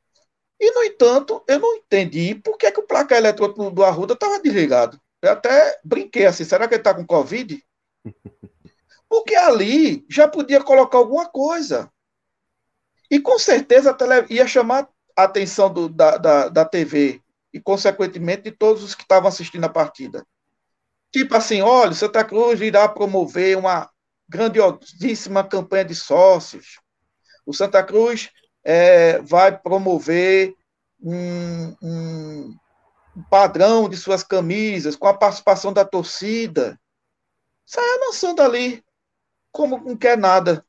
E, no entanto, eu não entendi por que, que o placar eletrônico do Arruda estava desligado. Eu até brinquei assim, será que ele está com Covid? *laughs* Porque ali já podia colocar alguma coisa. E com certeza tele... ia chamar a atenção do, da, da, da TV e, consequentemente, de todos os que estavam assistindo a partida. Tipo assim, olha, Santa Cruz irá promover uma grandiosíssima campanha de sócios. O Santa Cruz é, vai promover um, um, padrão de suas camisas com a participação da torcida. Saia lançando ali como não quer nada.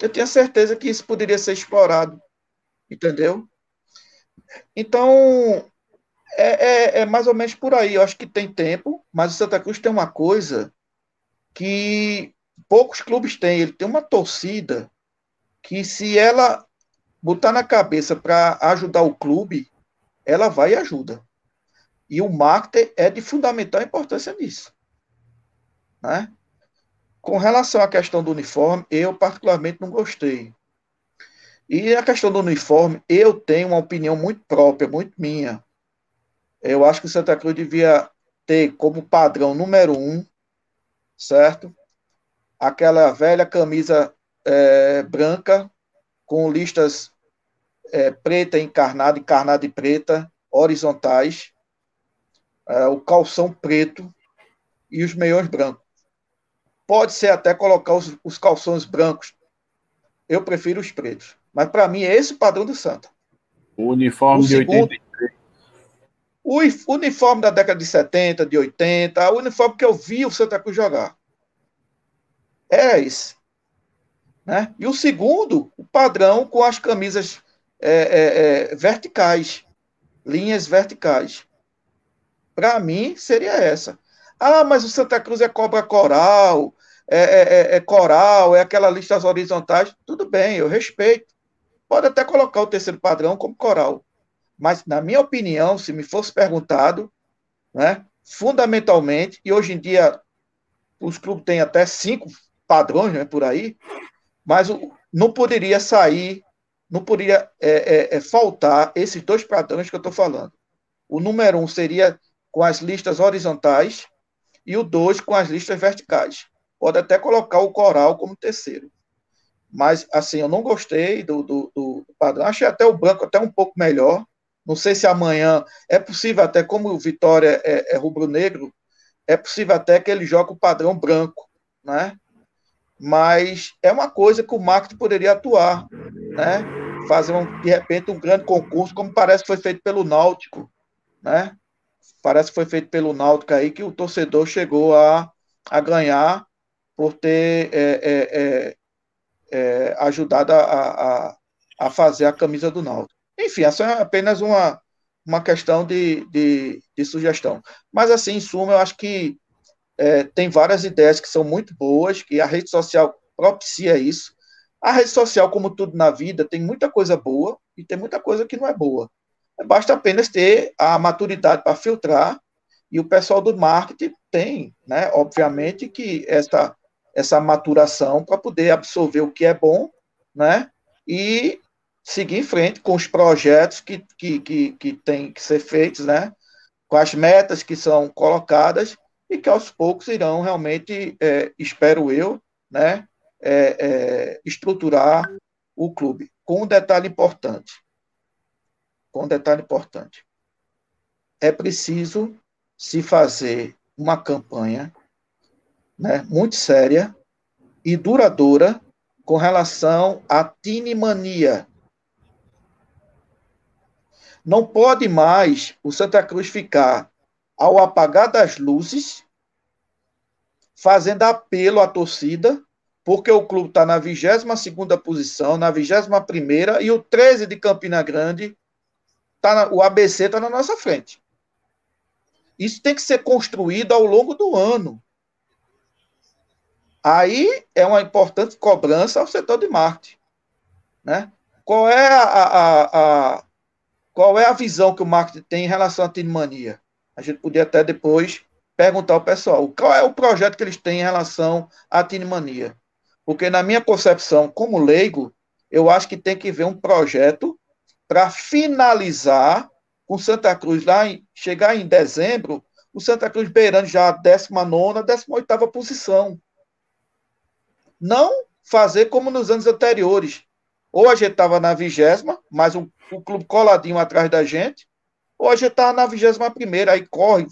Eu tenho certeza que isso poderia ser explorado. Entendeu? Então, é, é, é, mais ou menos por aí. Eu acho que tem tempo, mas o Santa Cruz tem uma coisa que poucos clubes têm. Ele tem uma torcida que, se ela botar na cabeça para ajudar o clube, ela vai e ajuda. E o marketing é de fundamental importância nisso. Né? Com relação à questão do uniforme, eu particularmente não gostei. E a questão do uniforme, eu tenho uma opinião muito própria, muito minha. Eu acho que Santa Cruz devia ter como padrão número um, certo? Aquela velha camisa é, branca com listas é, preta encarnada, encarnada e preta, horizontais, é, o calção preto e os meiões brancos. Pode ser até colocar os, os calções brancos. Eu prefiro os pretos. Mas para mim é esse o padrão do Santa. O uniforme o de segundo, 83. O uniforme da década de 70, de 80, o uniforme que eu vi o Santa Cruz jogar. É esse. Né? E o segundo, o padrão com as camisas é, é, é, verticais, linhas verticais. Para mim, seria essa. Ah, mas o Santa Cruz é cobra coral, é, é, é, é coral, é aquela lista horizontais. Tudo bem, eu respeito. Pode até colocar o terceiro padrão como coral. Mas, na minha opinião, se me fosse perguntado, né, fundamentalmente, e hoje em dia os clubes têm até cinco padrões né, por aí, mas não poderia sair, não poderia é, é, é, faltar esses dois padrões que eu estou falando. O número um seria com as listas horizontais e o 2 com as listas verticais. Pode até colocar o coral como terceiro. Mas, assim, eu não gostei do, do, do padrão. Achei até o branco até um pouco melhor. Não sei se amanhã é possível até, como o Vitória é, é rubro-negro, é possível até que ele jogue o padrão branco, né? Mas é uma coisa que o marketing poderia atuar, né? Fazer, um, de repente, um grande concurso, como parece que foi feito pelo Náutico, né? Parece que foi feito pelo Náutico aí, que o torcedor chegou a, a ganhar por ter é, é, é, é, ajudado a, a, a, fazer a camisa do Náutico. Enfim, essa é apenas uma, uma questão de, de, de sugestão. Mas, assim, em suma, eu acho que é, tem várias ideias que são muito boas, que a rede social propicia isso. A rede social, como tudo na vida, tem muita coisa boa e tem muita coisa que não é boa. Basta apenas ter a maturidade para filtrar, e o pessoal do marketing tem, né, obviamente, que essa, essa maturação para poder absorver o que é bom, né, e seguir em frente com os projetos que, que, que, que têm que ser feitos, né, com as metas que são colocadas e que aos poucos irão realmente, é, espero eu, né, é, é, estruturar o clube. Com um detalhe importante: com um detalhe importante. É preciso se fazer uma campanha né, muito séria e duradoura com relação à tinimania. Não pode mais o Santa Cruz ficar, ao apagar das luzes, fazendo apelo à torcida porque o clube está na 22 posição, na 21 e o 13 de Campina Grande, tá na, o ABC está na nossa frente. Isso tem que ser construído ao longo do ano. Aí é uma importante cobrança ao setor de marketing. Né? Qual, é a, a, a, qual é a visão que o marketing tem em relação à Tinmania? A gente podia até depois perguntar ao pessoal qual é o projeto que eles têm em relação à Tinmania. Porque, na minha concepção, como leigo, eu acho que tem que ver um projeto para finalizar com Santa Cruz lá, em, chegar em dezembro, o Santa Cruz beirando já a 19, 18 posição. Não fazer como nos anos anteriores. Ou a gente estava na vigésima, mas o, o, clube coladinho atrás da gente, ou a gente estava na vigésima primeira, aí corre,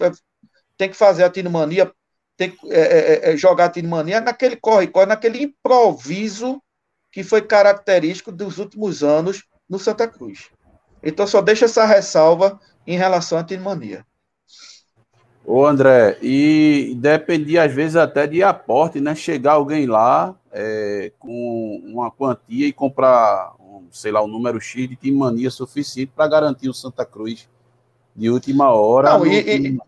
tem que fazer a tinomania tem que é, é, é, é jogar a Tinmania naquele corre-corre, naquele improviso que foi característico dos últimos anos no Santa Cruz. Então, só deixa essa ressalva em relação à Tinmania. Ô, André, e dependia às vezes até de aporte, né? Chegar alguém lá é, com uma quantia e comprar, um, sei lá, um número X de Tinmania suficiente para garantir o Santa Cruz de última hora. Não, e, e,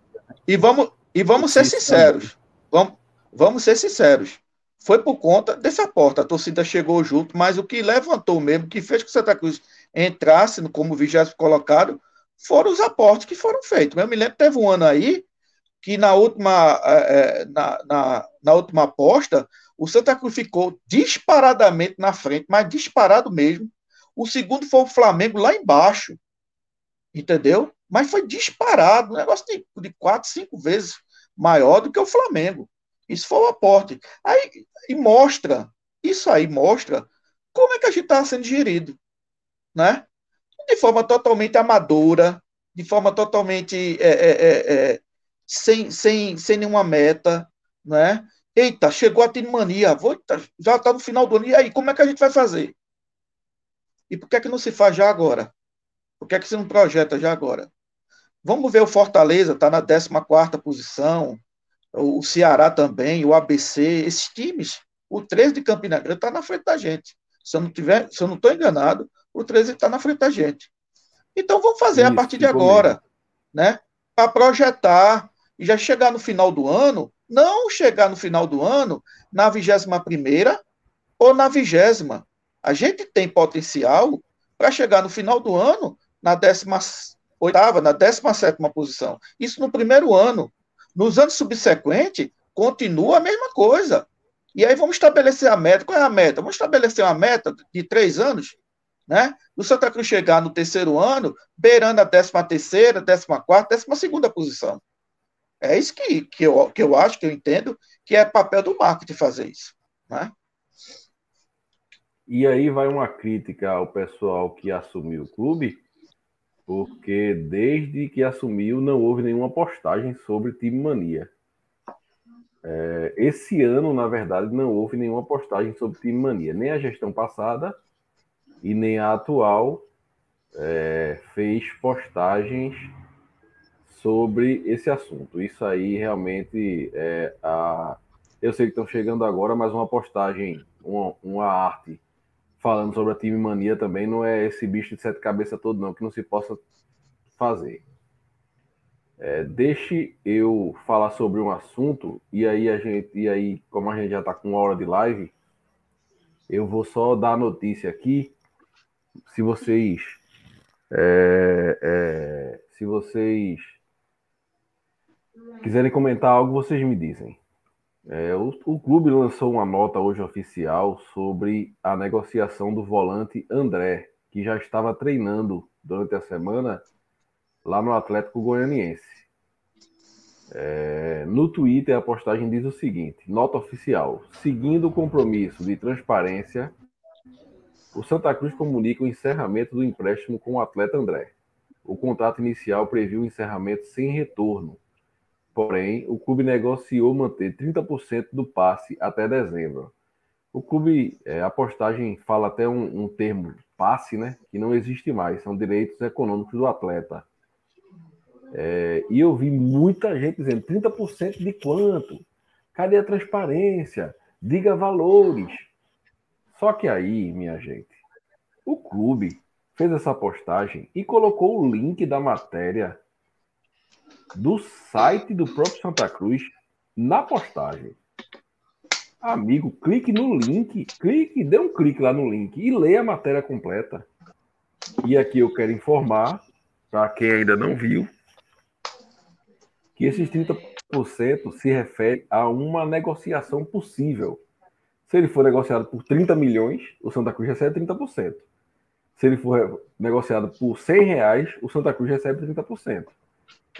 e, vamos, e vamos ser sinceros. Vamos, vamos ser sinceros. Foi por conta dessa porta. A torcida chegou junto, mas o que levantou mesmo, que fez que o Santa Cruz entrasse como vigésimo colocado, foram os aportes que foram feitos. Eu me lembro teve um ano aí que na última, é, na, na, na, última aposta, o Santa Cruz ficou disparadamente na frente, mas disparado mesmo. O segundo foi o Flamengo lá embaixo. Entendeu? Mas foi disparado, um negócio de, de quatro, cinco vezes maior do que o Flamengo. Isso foi o aporte. Aí, e mostra, isso aí mostra como é que a gente está sendo gerido, né? De forma totalmente amadora, de forma totalmente é, é, é, é sem, sem, sem nenhuma meta, né? Eita, chegou a Tinmania, vou, tá, já está no final do ano, e aí, como é que a gente vai fazer? E por que é que não se faz já agora? Por que é que se não projeta já agora? Vamos ver o Fortaleza, está na 14 posição, o Ceará também, o ABC, esses times. O 13 de Campina Grande está na frente da gente. Se eu não tiver, se eu não estou enganado, o 13 está na frente da gente. Então vamos fazer Isso, a partir de agora, né? Para projetar e já chegar no final do ano, não chegar no final do ano na 21 primeira ou na vigésima. A gente tem potencial para chegar no final do ano na décima oitava, na 17 posição. Isso no primeiro ano. Nos anos subsequentes, continua a mesma coisa. E aí vamos estabelecer a meta. Qual é a meta? Vamos estabelecer uma meta de três anos, né? O Santa Cruz chegar no terceiro ano, beirando a 13 terceira, 14 quarta, 12 segunda posição. É isso que, que, eu, que eu acho, que eu entendo, que é papel do marketing fazer isso. Né? E aí vai uma crítica ao pessoal que assumiu o clube, porque desde que assumiu não houve nenhuma postagem sobre time mania. É, esse ano, na verdade, não houve nenhuma postagem sobre time mania. Nem a gestão passada e nem a atual é, fez postagens sobre esse assunto. Isso aí realmente é a. Eu sei que estão chegando agora, mas uma postagem, uma, uma arte falando sobre a time mania também não é esse bicho de sete cabeças todo, não, que não se possa fazer. É, deixe eu falar sobre um assunto e aí a gente, e aí, como a gente já está com uma hora de live, eu vou só dar a notícia aqui. Se vocês. É, é, se vocês quiserem comentar algo, vocês me dizem. É, o, o, clube lançou uma nota hoje oficial sobre a negociação do volante André, que já estava treinando durante a semana lá no Atlético Goianiense. É, no Twitter, a postagem diz o seguinte: nota oficial. Seguindo o compromisso de transparência, o Santa Cruz comunica o encerramento do empréstimo com o atleta André. O contrato inicial previu o encerramento sem retorno Porém, o clube negociou manter 30% do passe até dezembro. O clube, é, a postagem fala até um, um, termo passe, né? Que não existe mais, são direitos econômicos do atleta. É, e eu vi muita gente dizendo 30% de quanto? Cadê a transparência? Diga valores. Só que aí, minha gente, o clube fez essa postagem e colocou o link da matéria do site do próprio Santa Cruz na postagem. Amigo, clique no link, clique, dê um clique lá no link e leia a matéria completa. E aqui eu quero informar, para quem ainda não viu, que esses 30% se refere a uma negociação possível. Se ele for negociado por 30 milhões, o Santa Cruz recebe 30%. Se ele for negociado por 100 reais, o Santa Cruz recebe 30%.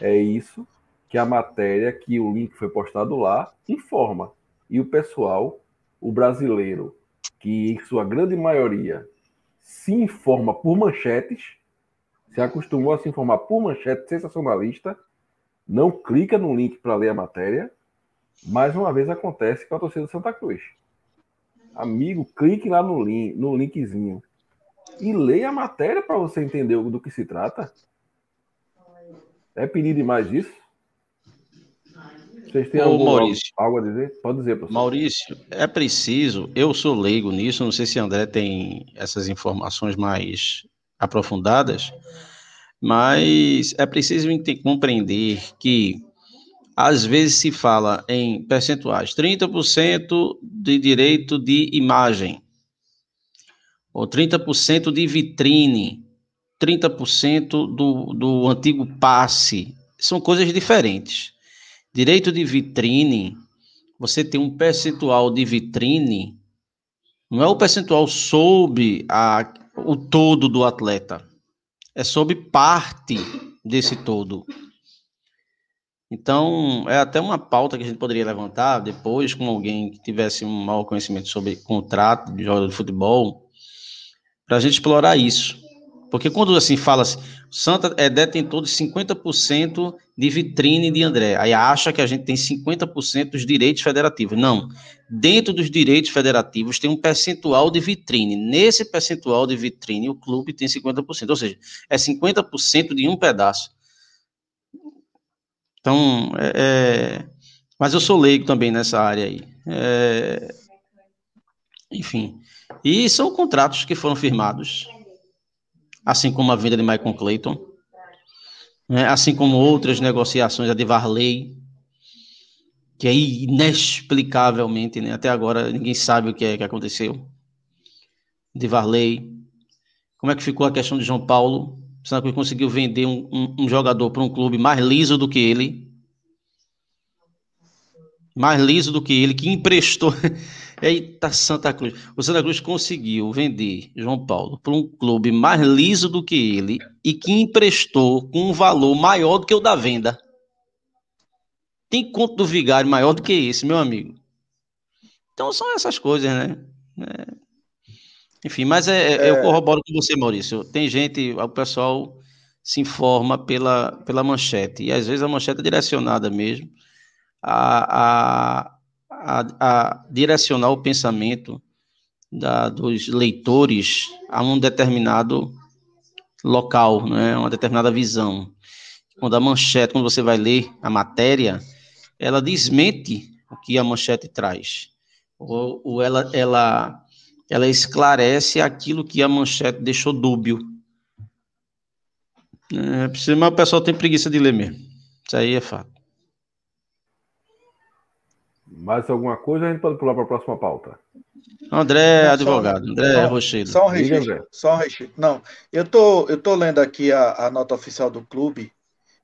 É isso que a matéria, que o link foi postado lá, informa. E o pessoal, o brasileiro, que em sua grande maioria se informa por manchetes, se acostumou a se informar por manchete sensacionalista, não clica no link para ler a matéria, mais uma vez acontece com a torcida do Santa Cruz. Amigo, clique lá no link, no linkzinho e leia a matéria para você entender do que se trata. É pedir demais isso? Vocês têm algum, Maurício, algo a dizer? Pode dizer, professor. Maurício, é preciso, eu sou leigo nisso, não sei se André tem essas informações mais aprofundadas, mas é preciso compreender que às vezes se fala em percentuais, 30% de direito de imagem, ou 30% de vitrine, 30% do, do antigo passe, são coisas diferentes. Direito de vitrine, você tem um percentual de vitrine, não é o percentual sobre a, o todo do atleta, é sobre parte desse todo. Então, é até uma pauta que a gente poderia levantar depois com alguém que tivesse um maior conhecimento sobre contrato de jogador de futebol, para a gente explorar isso. Porque quando assim fala-se, Santa é detentor de 50% de vitrine de André, aí acha que a gente tem 50% dos direitos federativos. Não. Dentro dos direitos federativos tem um percentual de vitrine. Nesse percentual de vitrine, o clube tem 50%. Ou seja, é 50% de um pedaço. Então, é, é... mas eu sou leigo também nessa área aí. É... Enfim. E são contratos que foram firmados assim como a venda de Michael Clayton, né, assim como outras negociações, a de Varley, que é inexplicavelmente, né, até agora ninguém sabe o que é que aconteceu, de Varley. Como é que ficou a questão de João Paulo? Será que conseguiu vender um, um, um jogador para um clube mais liso do que ele? Mais liso do que ele, que emprestou *laughs* Eita Santa Cruz. O Santa Cruz conseguiu vender João Paulo para um clube mais liso do que ele e que emprestou com um valor maior do que o da venda. Tem conto do Vigário maior do que esse, meu amigo. Então são essas coisas, né? É... Enfim, mas é, é... eu corroboro com você, Maurício. Tem gente, o pessoal se informa pela, pela manchete, e às vezes a manchete é direcionada mesmo a, a a, a direcionar o pensamento da, dos leitores a um determinado local, né, uma determinada visão. Quando a manchete, quando você vai ler a matéria, ela desmente o que a manchete traz, ou, ou ela, ela, ela esclarece aquilo que a manchete deixou dúbio. É, mas o pessoal tem preguiça de ler mesmo. Isso aí é fato. Mais alguma coisa, a gente pode pular para a próxima pauta. André, não, advogado, só, André Rochedo. Só um registro, só um registro. Não, eu tô, eu tô lendo aqui a, a nota oficial do clube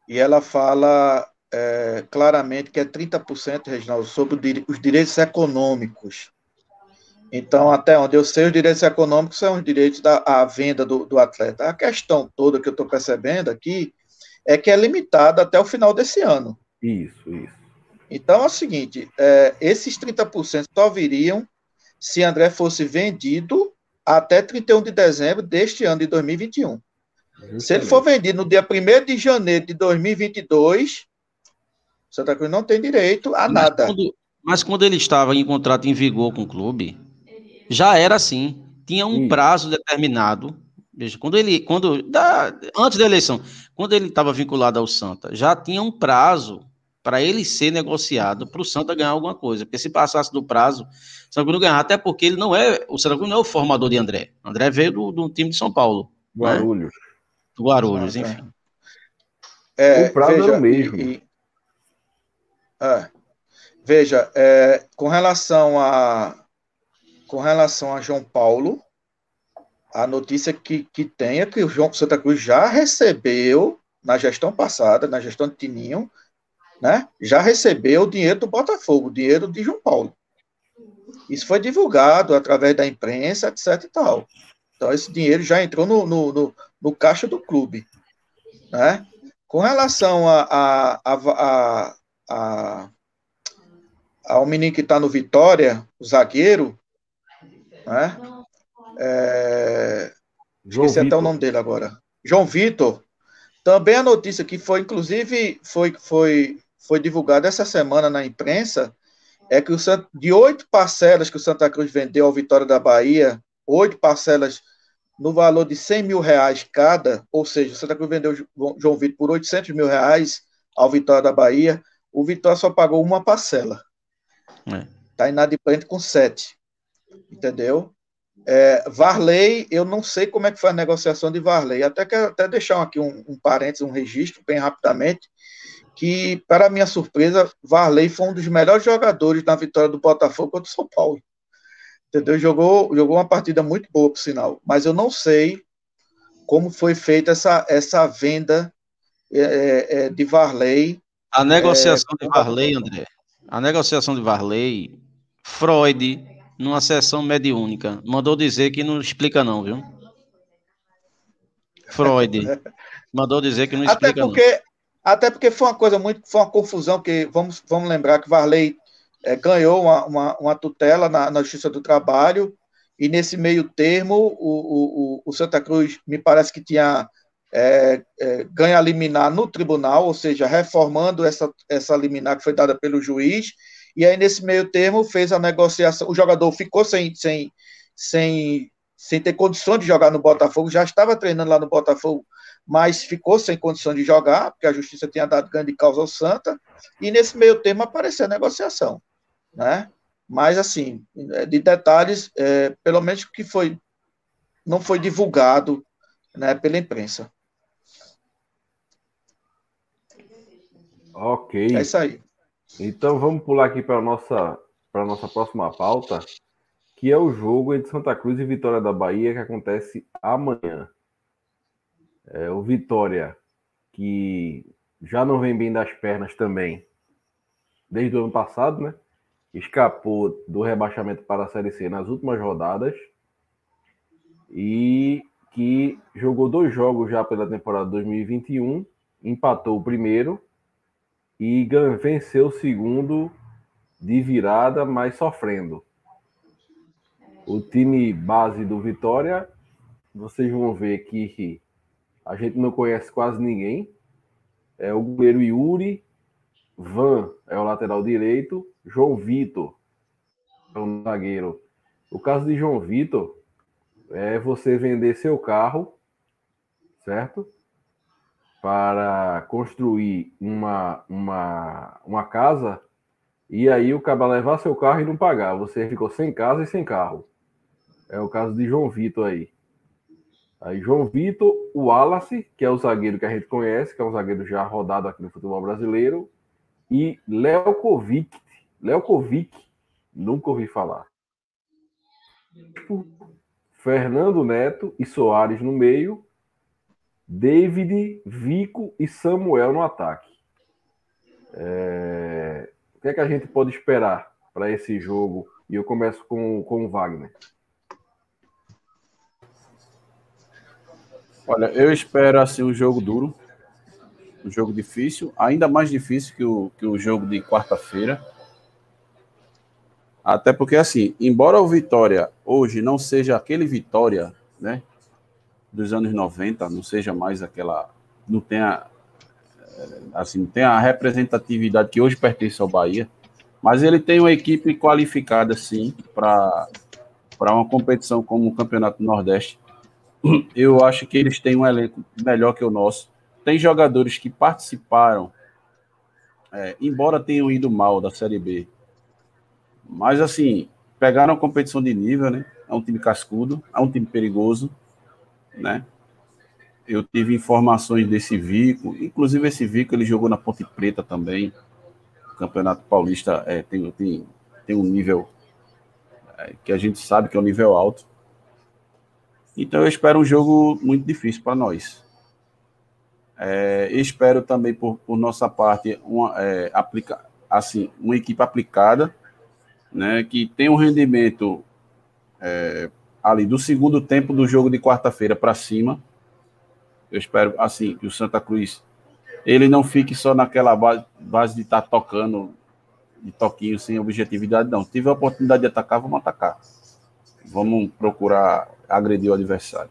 e ela fala é, claramente que é 30%, Reginaldo, sobre os direitos econômicos. Então, até onde eu sei, os direitos econômicos são os direitos da a venda do, do atleta. A questão toda que eu estou percebendo aqui é que é limitada até o final desse ano. Isso, isso. Então é o seguinte: é, esses 30% só viriam se André fosse vendido até 31 de dezembro deste ano de 2021. Justamente. Se ele for vendido no dia 1 de janeiro de 2022, Santa Cruz não tem direito a mas nada. Quando, mas quando ele estava em contrato em vigor com o clube, já era assim. Tinha um Sim. prazo determinado. Veja, quando ele, quando da, antes da eleição, quando ele estava vinculado ao Santa, já tinha um prazo para ele ser negociado para o Santa ganhar alguma coisa. Porque se passasse do prazo, o Santa Cruz não ganhar, até porque ele não é, o Santa Cruz não é o formador de André. André veio do, do time de São Paulo. Né? Guarulhos. Né? Do Guarulhos, é. enfim. É, o prazo veja, é o mesmo. E, é, veja, é, com relação a com relação a João Paulo, a notícia que, que tem é que o João Santa Cruz já recebeu na gestão passada, na gestão de Tininho, né, já recebeu o dinheiro do Botafogo, o dinheiro de João Paulo. Isso foi divulgado através da imprensa, etc e tal. Então, esse dinheiro já entrou no, no, no, no caixa do clube. Né? Com relação a, a, a, a, ao menino que está no Vitória, o zagueiro, né? É, esqueci Vitor. até o nome dele agora. João Vitor. Também a notícia que foi, inclusive, foi, foi foi divulgado essa semana na imprensa é que o de oito parcelas que o Santa Cruz vendeu ao Vitória da Bahia, oito parcelas no valor de 100 mil reais cada, ou seja, o Santa Cruz vendeu João Vitor por 800 mil reais ao Vitória da Bahia, o Vitória só pagou uma parcela. Está é. Tá inadimplente com sete. Entendeu? É, Varley, eu não sei como é que foi a negociação de Varley. Até quero até deixar aqui um, um parênteses, um registro, bem rapidamente que, para minha surpresa, Varley foi um dos melhores jogadores na vitória do Botafogo contra o São Paulo. Entendeu? Jogou, jogou uma partida muito boa, por sinal. Mas eu não sei como foi feita essa, essa venda é, é, é de Varley. A negociação é, de Varley, André. A negociação de Varley, Freud, numa sessão mediúnica, mandou dizer que não explica, não, viu? Freud. *laughs* Mandou dizer que não explica, Até porque, não. Até porque foi uma coisa muito, foi uma confusão, que vamos, vamos lembrar que Varley é, ganhou uma, uma, uma tutela na, na, Justiça do Trabalho, e nesse meio termo, o, o, o Santa Cruz me parece que tinha é, é, ganho a liminar no tribunal, ou seja, reformando essa, essa liminar que foi dada pelo juiz, e aí nesse meio termo fez a negociação, o jogador ficou sem, sem, sem, sem ter condições de jogar no Botafogo, já estava treinando lá no Botafogo mas ficou sem condição de jogar, porque a justiça tinha dado grande causa ao Santa, e nesse meio termo apareceu a negociação, né? Mas, assim, de detalhes, é, pelo menos que foi, não foi divulgado né, pela imprensa. Ok. É isso aí. Então vamos pular aqui para a nossa, nossa próxima pauta, que é o jogo entre Santa Cruz e Vitória da Bahia, que acontece amanhã. É, o Vitória, que já não vem bem das pernas também, desde o ano passado, né? Escapou do rebaixamento para a Série C nas últimas rodadas e que jogou dois jogos já pela temporada 2021, empatou o primeiro e venceu o segundo de virada, mas sofrendo. O time base do Vitória, vocês vão ver que a gente não conhece quase ninguém. É o goleiro Yuri, Van é o lateral direito, João Vitor é o zagueiro. O caso de João Vitor é você vender seu carro, certo? Para construir uma, uma, uma casa e aí o cara levar seu carro e não pagar. Você ficou sem casa e sem carro. É o caso de João Vitor aí. Aí João Vitor, o Wallace, que é o zagueiro que a gente conhece, que é um zagueiro já rodado aqui no futebol brasileiro, e Lelkovic. Lelkovic, nunca ouvi falar. Fernando Neto e Soares no meio, David, Vico e Samuel no ataque. É... O que é que a gente pode esperar para esse jogo? E eu começo com, com o Wagner. Olha, eu espero assim um jogo duro, um jogo difícil, ainda mais difícil que o, que o jogo de quarta-feira. Até porque, assim, embora o Vitória hoje não seja aquele Vitória, né, dos anos 90, não seja mais aquela. Não tenha. Eh, assim, tem a representatividade que hoje pertence ao Bahia, mas ele tem uma equipe qualificada, sim, para uma competição como o Campeonato Nordeste eu acho que eles têm um elenco melhor que o nosso. Tem jogadores que participaram, é, embora tenham ido mal da Série B, mas assim, pegaram a competição de nível, né? É um time cascudo, é um time perigoso, né? Eu tive informações desse Vico, inclusive esse Vico ele jogou na Ponte Preta também. O Campeonato Paulista é, tem, tem, tem um nível é, que a gente sabe que é um nível alto. Então eu espero um jogo muito difícil para nós. É, espero também por, por nossa parte uma é, aplica, assim uma equipe aplicada, né, que tem um rendimento é, ali do segundo tempo do jogo de quarta-feira para cima. Eu espero assim que o Santa Cruz ele não fique só naquela base, base de estar tá tocando de toquinho sem objetividade, não. Tive a oportunidade de atacar, vamos atacar. Vamos procurar agredir o adversário.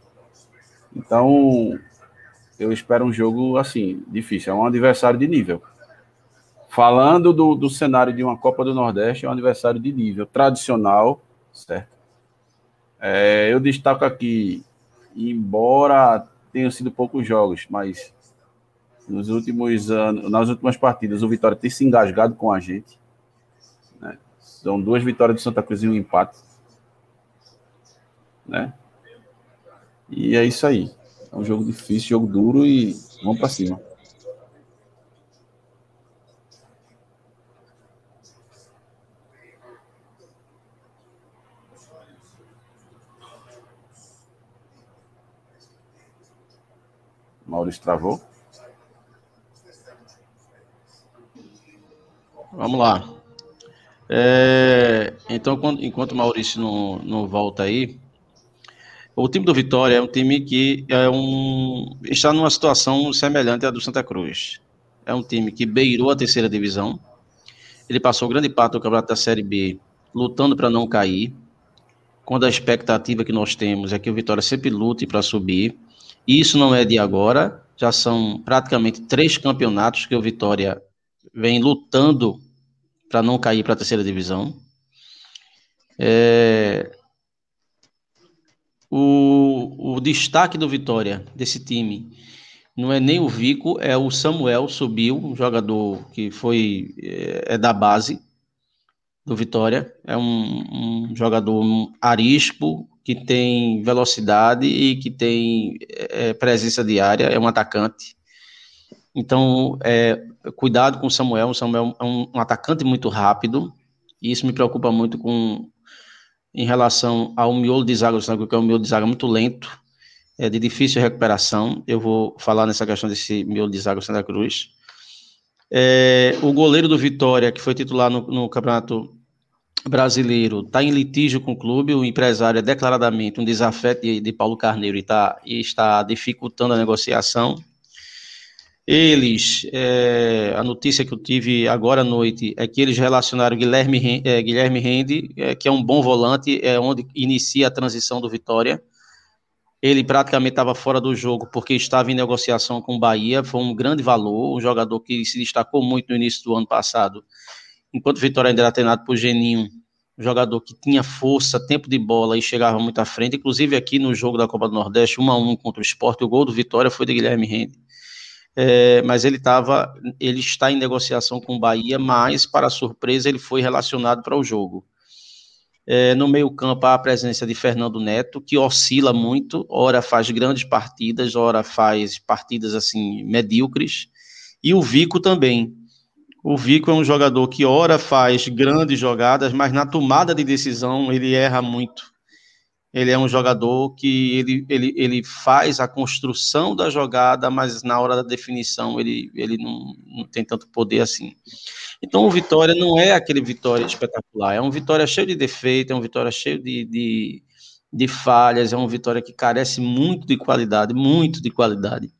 Então, eu espero um jogo assim, difícil. É um adversário de nível. Falando do, do cenário de uma Copa do Nordeste, é um adversário de nível tradicional, certo? É, eu destaco aqui, embora tenham sido poucos jogos, mas nos últimos anos, nas últimas partidas, o Vitória tem se engasgado com a gente. Né? São duas vitórias de Santa Cruz e um empate. Né? E é isso aí. É um jogo difícil, jogo duro e vamos para cima. Maurício travou. Vamos lá. É, então, enquanto o Maurício não, não volta aí, o time do Vitória é um time que é um, está numa situação semelhante à do Santa Cruz. É um time que beirou a terceira divisão. Ele passou grande parte do campeonato da Série B lutando para não cair. Quando a expectativa que nós temos é que o Vitória sempre lute para subir. Isso não é de agora, já são praticamente três campeonatos que o Vitória vem lutando para não cair para a terceira divisão. É, o, o destaque do Vitória, desse time, não é nem o Vico, é o Samuel, subiu, um jogador que foi é, é da base do Vitória. É um, um, jogador arisco, que tem velocidade e que tem é, presença diária, é um atacante. Então, é, cuidado com o Samuel. O Samuel é um, um atacante muito rápido, e isso me preocupa muito com em relação ao miolo de zaga do Santa Cruz, que é um miolo de zaga muito lento, é de difícil recuperação. Eu vou falar nessa questão desse miolo de zaga do Santa Cruz. É, o goleiro do Vitória, que foi titular no, no Campeonato Brasileiro, está em litígio com o clube. O empresário é declaradamente um desafeto de, de Paulo Carneiro e, tá, e está dificultando a negociação. Eles, é, a notícia que eu tive agora à noite é que eles relacionaram Guilherme, é, Guilherme Rende, é, que é um bom volante, é onde inicia a transição do Vitória. Ele praticamente estava fora do jogo porque estava em negociação com o Bahia, foi um grande valor, um jogador que se destacou muito no início do ano passado, enquanto o Vitória ainda era treinado por Geninho, um jogador que tinha força, tempo de bola e chegava muito à frente, inclusive aqui no jogo da Copa do Nordeste, 1 a 1 contra o Sport, o gol do Vitória foi de Guilherme Rende é, mas ele estava, ele está em negociação com o Bahia, mas para surpresa ele foi relacionado para o jogo. É, no meio campo há a presença de Fernando Neto, que oscila muito, ora faz grandes partidas, ora faz partidas assim medíocres, e o Vico também. O Vico é um jogador que ora faz grandes jogadas, mas na tomada de decisão ele erra muito ele é um jogador que ele, ele, ele faz a construção da jogada, mas na hora da definição ele, ele não, não tem tanto poder assim. Então o Vitória não é aquele Vitória espetacular, é um Vitória cheio de defeito, é um Vitória cheio de, de, de falhas, é um Vitória que carece muito de qualidade, muito de qualidade.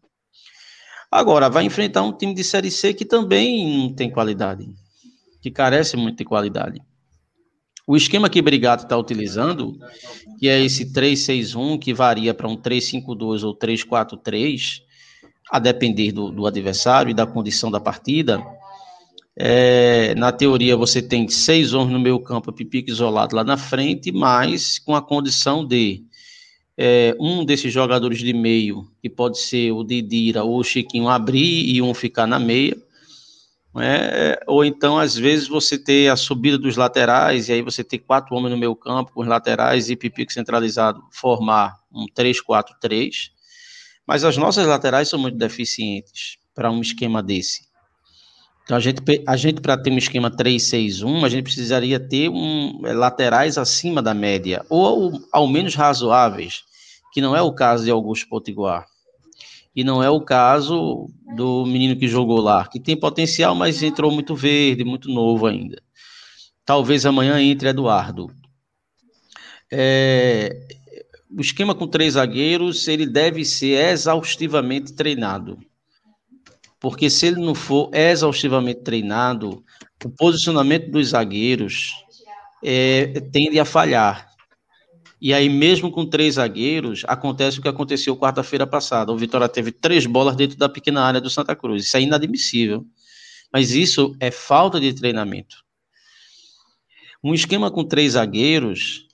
Agora, vai enfrentar um time de Série C que também não tem qualidade, que carece muito de qualidade. O esquema que Brigato está utilizando, que é esse 3-6-1, que varia para um 3-5-2 ou 3-4-3, a depender do, do, adversário e da condição da partida. É, na teoria, você tem seis homens no meio campo, pipique isolado lá na frente, mas com a condição de é, um desses jogadores de meio, que pode ser o Didira ou o Chiquinho, abrir e um ficar na meia É, ou então, às vezes, você ter a subida dos laterais, e aí você ter quatro homens no meio campo, com os laterais e Pipico centralizado, formar um 3-4-3. Mas as nossas laterais são muito deficientes para um esquema desse. Então, a gente, a gente para ter um esquema 3-6-1, a gente precisaria ter um, é, laterais acima da média, ou ao menos razoáveis, que não é o caso de Augusto Potiguar. E não é o caso do menino que jogou lá, que tem potencial, mas entrou muito verde, muito novo ainda. Talvez amanhã entre Eduardo. É, o esquema com três zagueiros, ele deve ser exaustivamente treinado. Porque se ele não for exaustivamente treinado, o posicionamento dos zagueiros é, tende a falhar. E aí, mesmo com três zagueiros, acontece o que aconteceu quarta-feira passada. O Vitória teve três bolas dentro da pequena área do Santa Cruz. Isso é inadmissível. Mas isso é falta de treinamento. Um esquema com três zagueiros,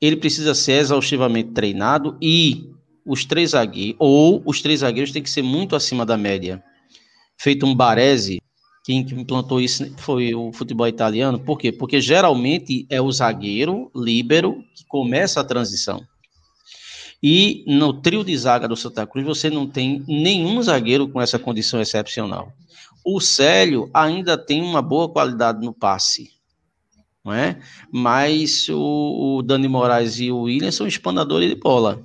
ele precisa ser exaustivamente treinado e os três zagueiros, ou os três zagueiros têm que ser muito acima da média. Feito um Baresi, quem implantou isso foi o futebol italiano. Por quê? Porque geralmente é o zagueiro, líbero, que começa a transição. E no trio de zaga do Santa Cruz, você não tem nenhum zagueiro com essa condição excepcional. O Célio ainda tem uma boa qualidade no passe, não é? Mas o, Dani Moraes e o William são espanadores de bola.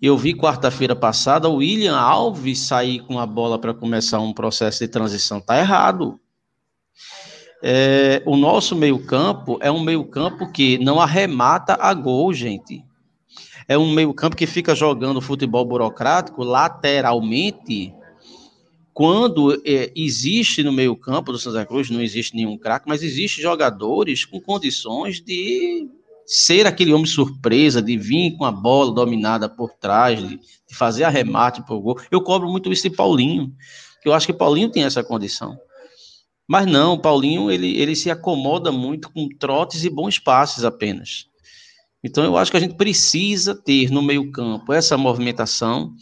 Eu vi quarta-feira passada o William Alves sair com a bola para começar um processo de transição. Tá errado. É, o nosso meio-campo é um meio-campo que não arremata a gol, gente. É um meio-campo que fica jogando futebol burocrático lateralmente. Quando é, existe no meio-campo do Santa Cruz, não existe nenhum craque, mas existe jogadores com condições de ser aquele homem surpresa, de vir com a bola dominada por trás, de, fazer arremate por gol. Eu cobro muito isso de Paulinho, que eu acho que Paulinho tem essa condição. Mas não, Paulinho ele, ele se acomoda muito com trotes e bons passes apenas. Então eu acho que a gente precisa ter no meio-campo essa movimentação.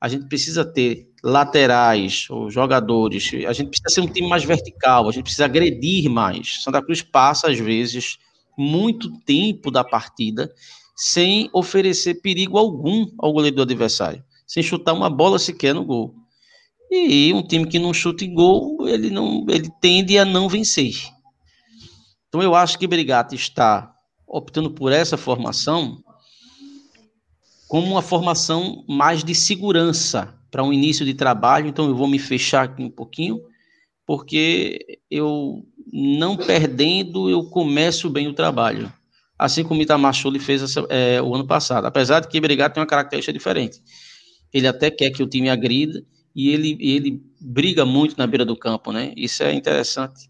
A gente precisa ter laterais ou jogadores. A gente precisa ser um time mais vertical. A gente precisa agredir mais. Santa Cruz passa às vezes muito tempo da partida sem oferecer perigo algum ao goleiro do adversário, sem chutar uma bola sequer no gol. E um time que não chuta em gol, ele não, ele tende a não vencer. Então eu acho que Brigata está optando por essa formação como uma formação mais de segurança para um início de trabalho. Então eu vou me fechar aqui um pouquinho, porque eu não perdendo, eu começo bem o trabalho. Assim como o Itamar fez essa, é, o ano passado. Apesar de que Brigado tem uma característica diferente. Ele até quer que o time agrida e ele, ele briga muito na beira do campo, né? Isso é interessante.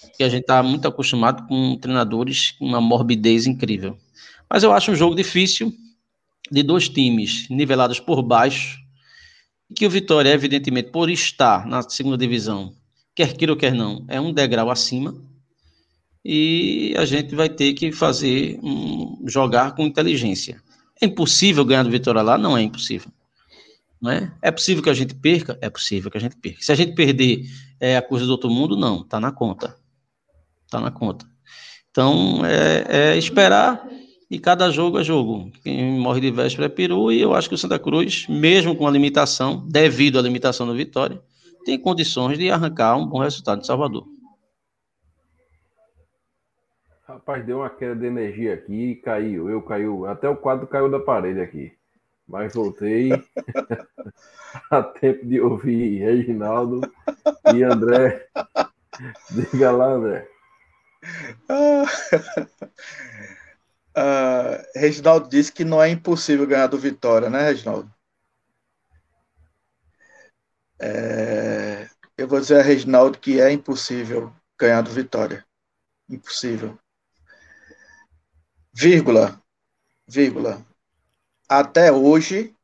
Porque a gente está muito acostumado com treinadores com uma morbidez incrível. Mas eu acho um jogo difícil, de dois times nivelados por baixo, que o Vitória, evidentemente, por estar na segunda divisão, quer queira ou quer não, é um degrau acima. E a gente vai ter que fazer um, jogar com inteligência. É impossível ganhar do Vitória lá? Não é impossível. Não é? é possível que a gente perca? É possível que a gente perca. Se a gente perder é a coisa do outro mundo, não, está na conta. Está na conta. Então, é, é, esperar e cada jogo é jogo. Quem morre de véspera é peru e eu acho que o Santa Cruz, mesmo com a limitação, devido à limitação do Vitória, tem condições de arrancar um bom resultado de Salvador. Rapaz, deu uma queda de energia aqui e caiu. Eu caiu, até o quadro caiu da parede aqui. Mas voltei *laughs* a tempo de ouvir Reginaldo e André. *laughs* Diga lá, André. Uh, *laughs* Reginaldo disse que não é impossível ganhar do Vitória, né, Reginaldo? É, eu vou dizer a Reginaldo que é impossível ganhar do Vitória. Impossível. Vírgula. Vírgula. Até hoje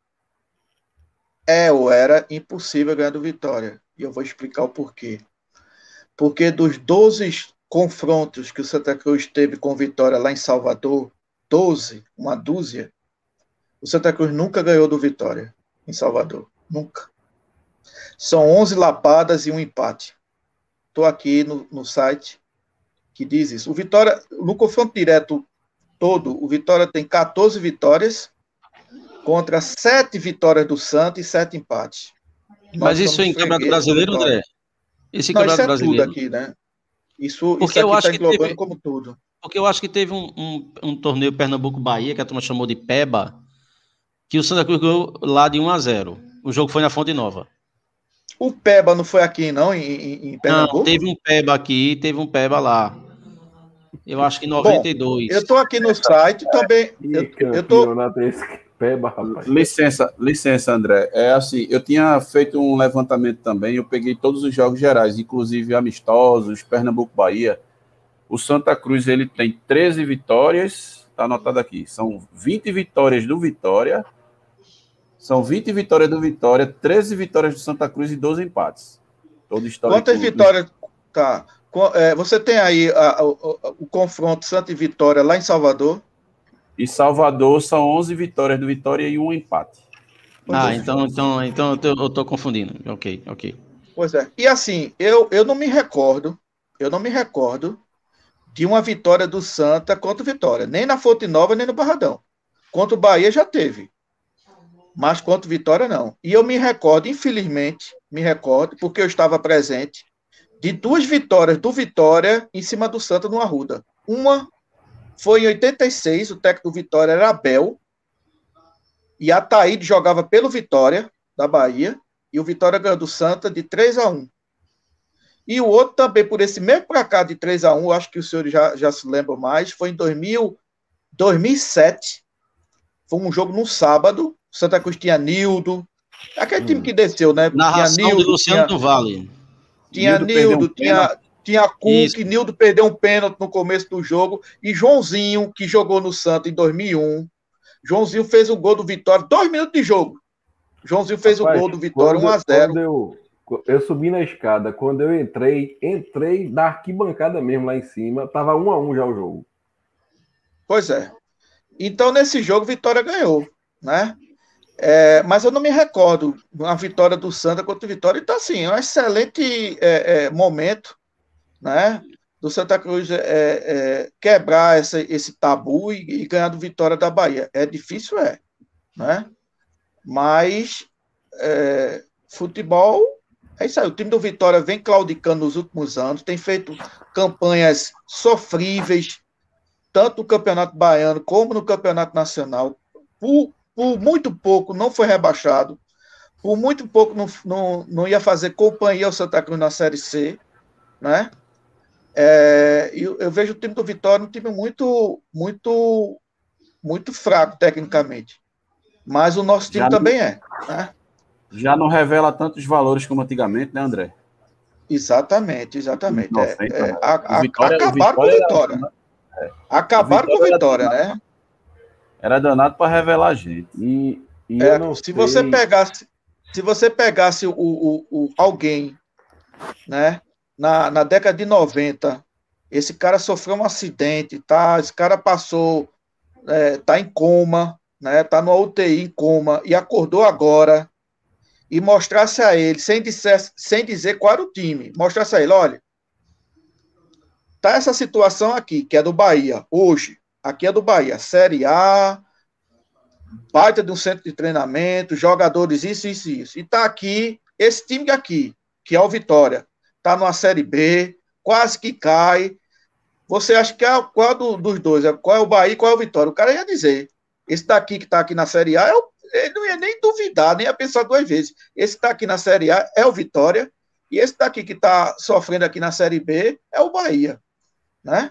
é ou era impossível ganhar do Vitória. E eu vou explicar o porquê. Porque dos 12 confrontos que o Santa Cruz teve com Vitória lá em Salvador, 12, uma dúzia, o Santa Cruz nunca ganhou do Vitória em Salvador. Nunca. São 11 lapadas e um empate. Estou aqui no, no site que diz isso. O Vitória, no confronto direto todo, o Vitória tem 14 vitórias contra 7 vitórias do Santos e 7 empates. Nós Mas isso em Campeonato Brasileiro, André? Isso em Não, Campeonato isso é Brasileiro. tudo aqui, né? Isso, Porque isso aqui está englobando teve... como tudo. Porque eu acho que teve um, um, um torneio Pernambuco-Bahia, que a turma chamou de PEBA, que o Santa Cruz ganhou lá de 1 a 0. O jogo foi na Fonte Nova. O PEBA não foi aqui, não, em, em Pernambuco? Não, teve um PEBA aqui, teve um PEBA lá. Eu acho que em 92. Bom, eu estou aqui no site também. Eu, eu tô... Peba, rapaz. Licença, licença, André. É assim, eu tinha feito um levantamento também, eu peguei todos os jogos gerais, inclusive amistosos, Pernambuco, Bahia. O Santa Cruz, ele tem 13 vitórias, tá anotado aqui, são 20 vitórias do Vitória, são 20 vitórias do Vitória, 13 vitórias do Santa Cruz e 12 empates. Todo Quantas vitórias, tá, é, você tem aí a, a, o, o confronto Santa e Vitória lá em Salvador? E Salvador são 11 vitórias do Vitória e um empate. Ah, então, então, então eu estou confundindo. Ok, ok. Pois é. E assim, eu, eu não me recordo, eu não me recordo de uma vitória do Santa contra o Vitória, nem na Fonte Nova, nem no Barradão. Contra o Bahia já teve. Mas contra o Vitória não. E eu me recordo, infelizmente, me recordo, porque eu estava presente, de duas vitórias do Vitória em cima do Santa no Arruda. Uma foi em 86, o técnico do Vitória era Abel, e a Taíde jogava pelo Vitória, da Bahia, e o Vitória ganhou do Santa de 3 a 1 E o outro também, por esse mesmo placar de 3 a 1 acho que o senhor já, já se lembra mais, foi em 2000, 2007, foi um jogo no sábado, Santa Cruz tinha Nildo, aquele hum. time que desceu, né? Narração tinha Nildo, de Luciano tinha, do Vale. Tinha Nildo, Nildo tinha, tinha Cook, que Nildo perdeu um pênalti no começo do jogo, e Joãozinho, que jogou no Santos em 2001. Joãozinho fez o gol do Vitória, dois minutos de jogo. Joãozinho fez Rapaz, o gol do Vitória, 1x0. Eu, eu subi na escada, quando eu entrei, entrei da arquibancada mesmo lá em cima, tava 1 a 1 já o jogo. Pois é. Então, nesse jogo, Vitória ganhou, né? É, mas eu não me recordo a vitória do Santa contra o Vitória. Então, assim, é um excelente é, é, momento né, do Santa Cruz é, é, quebrar essa, esse tabu e, e, ganhar do Vitória da Bahia. É difícil, é, né? Mas é, futebol é isso aí. O time do Vitória vem claudicando nos últimos anos, tem feito campanhas sofríveis, tanto no Campeonato Baiano como no Campeonato Nacional. Por, por muito pouco não foi rebaixado, por muito pouco não, não, não ia fazer companhia ao Santa Cruz na Série C, né? É, eu, eu, vejo o time do Vitória um time muito, muito, muito fraco tecnicamente. Mas o nosso time já também não, é. Né? Já não revela tantos valores como antigamente, né, André? Exatamente, exatamente. é, é, a, a, Vitória, acabaram com o Vitória. Era, é. Acabaram com o Vitória, né? Era danado para revelar a gente. E, e é, se sei... você pegasse, se você pegasse o, o, o alguém, né? na, na década de 90, esse cara sofreu um acidente, tá? Esse cara passou, é, tá em coma, né? Tá no UTI em coma e acordou agora e mostrasse a ele, sem dizer, sem dizer qual era o time, mostrasse a ele, olha, tá essa situação aqui, que é do Bahia, hoje, aqui é do Bahia, Série A, baita de um centro de treinamento, jogadores isso, isso, isso, e tá aqui, esse time aqui, que é o Vitória, está numa Série B, quase que cai. Você acha que é qual do, dos dois? É, qual é o Bahia qual é o Vitória? O cara ia dizer. Esse daqui que está aqui na Série A, é o, ele não ia nem duvidar, nem ia pensar duas vezes. Esse está aqui na Série A é o Vitória, e esse daqui que está sofrendo aqui na Série B é o Bahia. Né?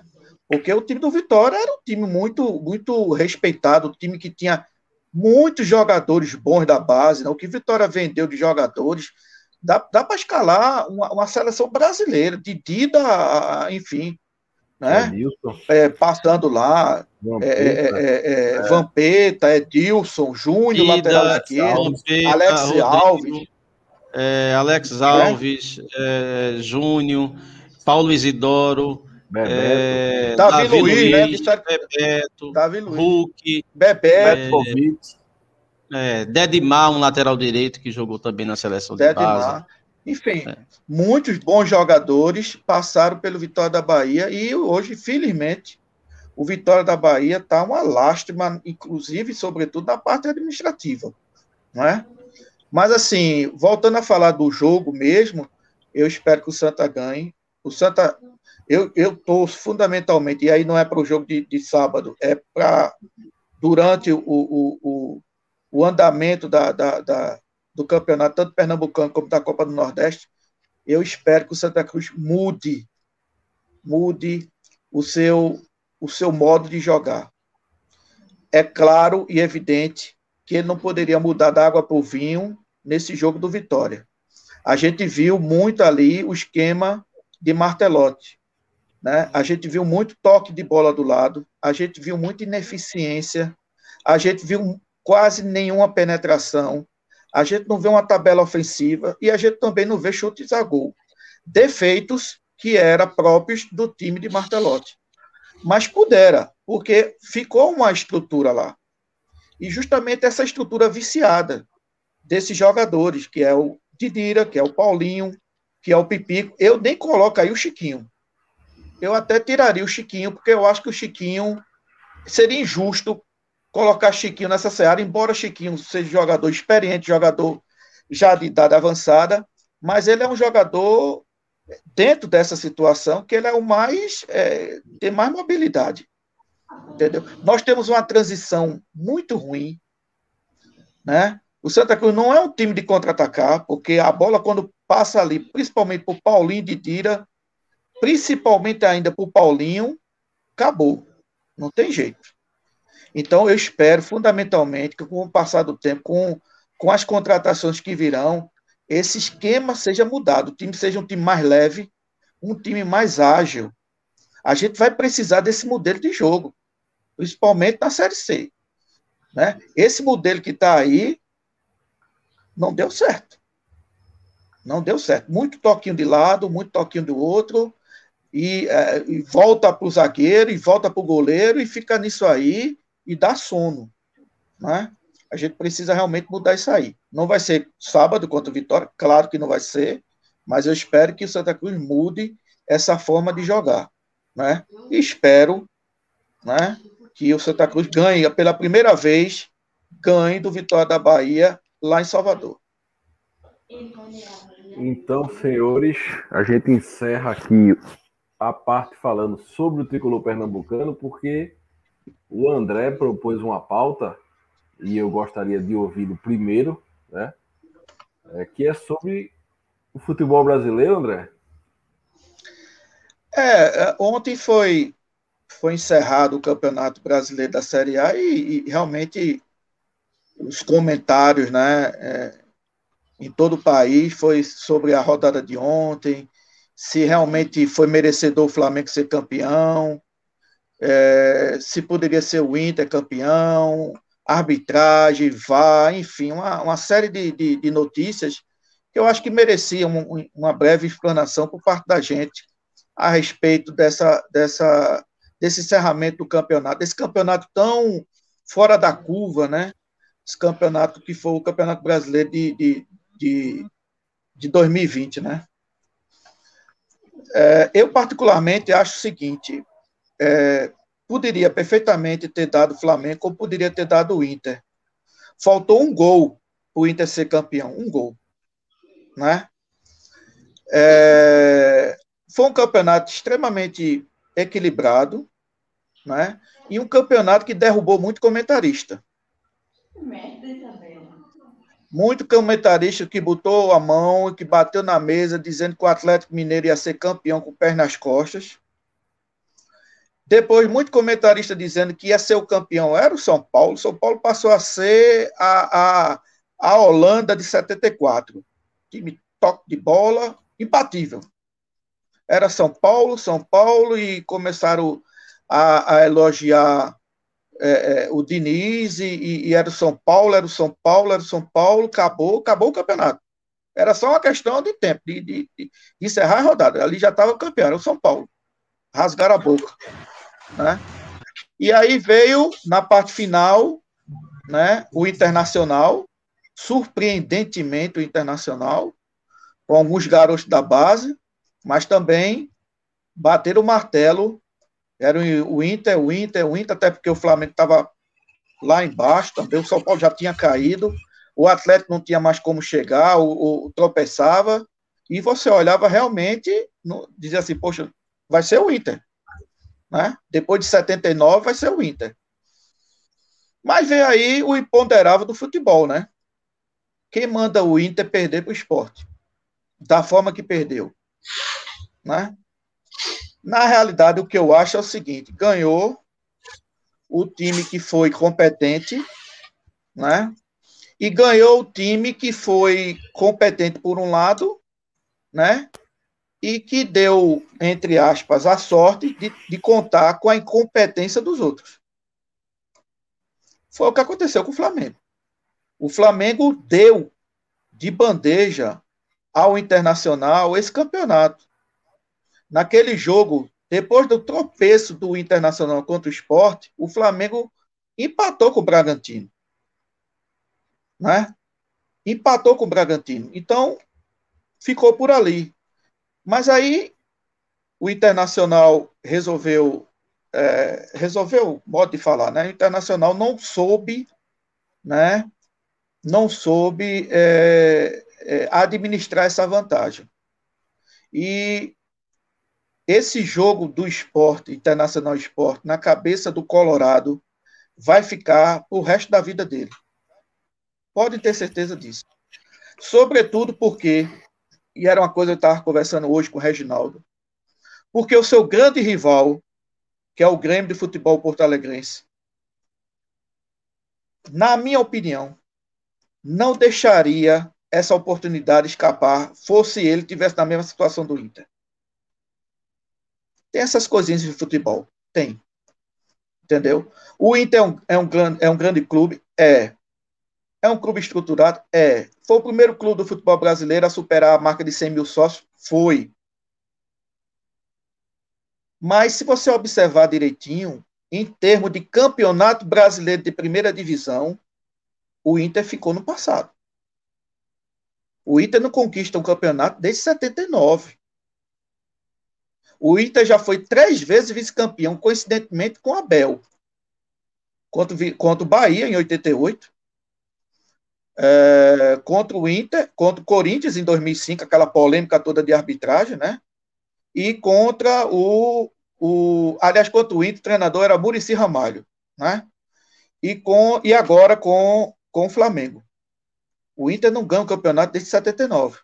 Porque o time do Vitória era um time muito, muito respeitado, um time que tinha muitos jogadores bons da base, né? o que Vitória vendeu de jogadores, dá, dá para escalar uma, uma, seleção brasileira, de Dida, enfim, né? É, passando lá, Vampeta, é, é, é, é, Vampeta, Edilson, Júnior, lateral esquerdo, Alex Rodrigo, Alves. É, Alex Alves, Júnior, Paulo Isidoro, Bebeto, Davi, Davi Luiz, Luiz, né? Bebeto, Davi Luiz. Hulk, Bebeto, É, Dedimar, um lateral direito que jogou também na seleção de base. Enfim, é. muitos bons jogadores passaram pelo Vitória da Bahia e hoje, felizmente, o Vitória da Bahia está uma lástima, inclusive, sobretudo na parte administrativa, não é? Mas assim, voltando a falar do jogo mesmo, eu espero que o Santa ganhe. O Santa, eu, eu torço fundamentalmente, e aí não é para o jogo de, de sábado, é para durante o, o, o, o andamento da, da, da, do campeonato, tanto pernambucano como da Copa do Nordeste, eu espero que o Santa Cruz mude, mude o seu, o seu modo de jogar. É claro e evidente que ele não poderia mudar da água para o vinho nesse jogo do Vitória. A gente viu muito ali o esquema de Martelotti. Né? A gente viu muito toque de bola do lado, a gente viu muita ineficiência, a gente viu quase nenhuma penetração, a gente não vê uma tabela ofensiva e a gente também não vê chutes a gol. Defeitos que eram próprios do time de Martelotti. Mas pudera, porque ficou uma estrutura lá. E justamente essa estrutura viciada desses jogadores, que é o Didira, que é o Paulinho, que é o Pipico. Eu nem coloco aí o Chiquinho. Eu até tiraria o Chiquinho, porque eu acho que o Chiquinho seria injusto colocar Chiquinho nessa seara, embora Chiquinho seja jogador experiente, jogador já de idade avançada, mas ele é um jogador dentro dessa situação que ele é o mais é, tem mais mobilidade, entendeu? Nós temos uma transição muito ruim, né? O Santa Cruz não é um time de contra-atacar, porque a bola quando passa ali, principalmente por Paulinho de tira, principalmente ainda por Paulinho, acabou, não tem jeito. Então, eu espero fundamentalmente que, com o passar do tempo, com, com as contratações que virão, esse esquema seja mudado, o time seja um time mais leve, um time mais ágil. A gente vai precisar desse modelo de jogo, principalmente na Série C. Né? Esse modelo que está aí não deu certo. Não deu certo. Muito toquinho de lado, muito toquinho do outro, e, é, e volta para o zagueiro, e volta para o goleiro, e fica nisso aí, e dá sono. Né? A gente precisa realmente mudar isso aí. Não vai ser sábado contra o Vitória, claro que não vai ser, mas eu espero que o Santa Cruz mude essa forma de jogar. Né? E espero né, que o Santa Cruz ganhe pela primeira vez, ganhe do Vitória da Bahia lá em Salvador. Então, senhores, a gente encerra aqui a parte falando sobre o tricolor pernambucano, porque o André propôs uma pauta e eu gostaria de ouvi-lo primeiro, né? É, que é sobre o futebol brasileiro, André. É, é, ontem foi foi encerrado o Campeonato Brasileiro da Série A e, e realmente os comentários, né, é, em todo o país foi sobre a rodada de ontem, se realmente foi merecedor o Flamengo ser campeão, é, se poderia ser o Inter campeão, arbitragem, VAR, enfim, uma, uma série de, de, de, notícias que eu acho que mereciam uma, uma breve explanação por parte da gente a respeito dessa, dessa, desse encerramento do campeonato, desse campeonato tão fora da curva, né? Esse campeonato que foi o Campeonato Brasileiro de, de, de, de 2020, né? É, eu, particularmente, acho o seguinte: é, poderia perfeitamente ter dado o Flamengo, ou poderia ter dado o Inter. Faltou um gol para o Inter ser campeão, um gol. Né? É, foi um campeonato extremamente equilibrado, né? e um campeonato que derrubou muito comentarista. Muito comentarista que botou a mão, que bateu na mesa, dizendo que o Atlético Mineiro ia ser campeão com o pé nas costas. Depois, muito comentarista dizendo que ia ser o campeão era o São Paulo. São Paulo passou a ser a, a, a Holanda de 74. Time toque de bola, imbatível. Era São Paulo, São Paulo, e começaram a, a elogiar é, é, o Diniz, e, e, era o São Paulo, era o São Paulo, era o São Paulo, acabou, acabou o campeonato. Era só uma questão de tempo, de, de, de encerrar a rodada. Ali já estava campeão, era o São Paulo. Rasgaram a boca. Né? E aí veio, na parte final, né, o Internacional, surpreendentemente o Internacional, com alguns garotos da base, mas também bater o martelo. Era o Inter, o Inter, o Inter, até porque o Flamengo estava lá embaixo também, o São Paulo já tinha caído, o Atlético não tinha mais como chegar, o, o tropeçava, e você olhava realmente, no, dizia assim, poxa, vai ser o Inter. Né? Depois de 79 vai ser o Inter. Mas vem aí o imponderável do futebol, né? Quem manda o Inter perder para o esporte? Da forma que perdeu. Né? Na realidade, o que eu acho é o seguinte: ganhou o time que foi competente, né? E ganhou o time que foi competente por um lado, né? E que deu, entre aspas, a sorte de, de contar com a incompetência dos outros. Foi o que aconteceu com o Flamengo. O Flamengo deu de bandeja ao Internacional esse campeonato. Naquele jogo, depois do tropeço do Internacional contra o esporte, o Flamengo empatou com o Bragantino. Né? Empatou com o Bragantino. Então, ficou por ali. Mas aí o Internacional resolveu é, resolveu, modo de falar, né? O Internacional não soube, né? Não soube é, é, administrar essa vantagem. E esse jogo do esporte, Internacional Esporte, na cabeça do Colorado, vai ficar o resto da vida dele. Pode ter certeza disso. Sobretudo porque, e era uma coisa que eu estava conversando hoje com o Reginaldo, porque o seu grande rival, que é o Grêmio de Futebol Porto Alegrense. Na minha opinião, não deixaria essa oportunidade escapar, fosse ele tivesse na mesma situação do Inter. Tem essas coisinhas de futebol, tem. Entendeu? O Inter é um, é um, é um grande clube, é. É um clube estruturado, é. Foi o primeiro clube do futebol brasileiro a superar a marca de 100 mil sócios, foi. Mas se você observar direitinho, em termos de campeonato brasileiro de primeira divisão, o Inter ficou no passado. O Inter não conquista um campeonato desde 79. O Inter já foi três vezes vice-campeão, coincidentemente com Abel. Contra, contra o Bahia, em 88. É, contra o Inter, contra o Corinthians, em 2005, aquela polêmica toda de arbitragem, né? e contra o, o aliás, contra o Inter, o treinador era Murici Ramalho, né? E, com, e agora com, com o Flamengo. O Inter não ganha o campeonato desde 79.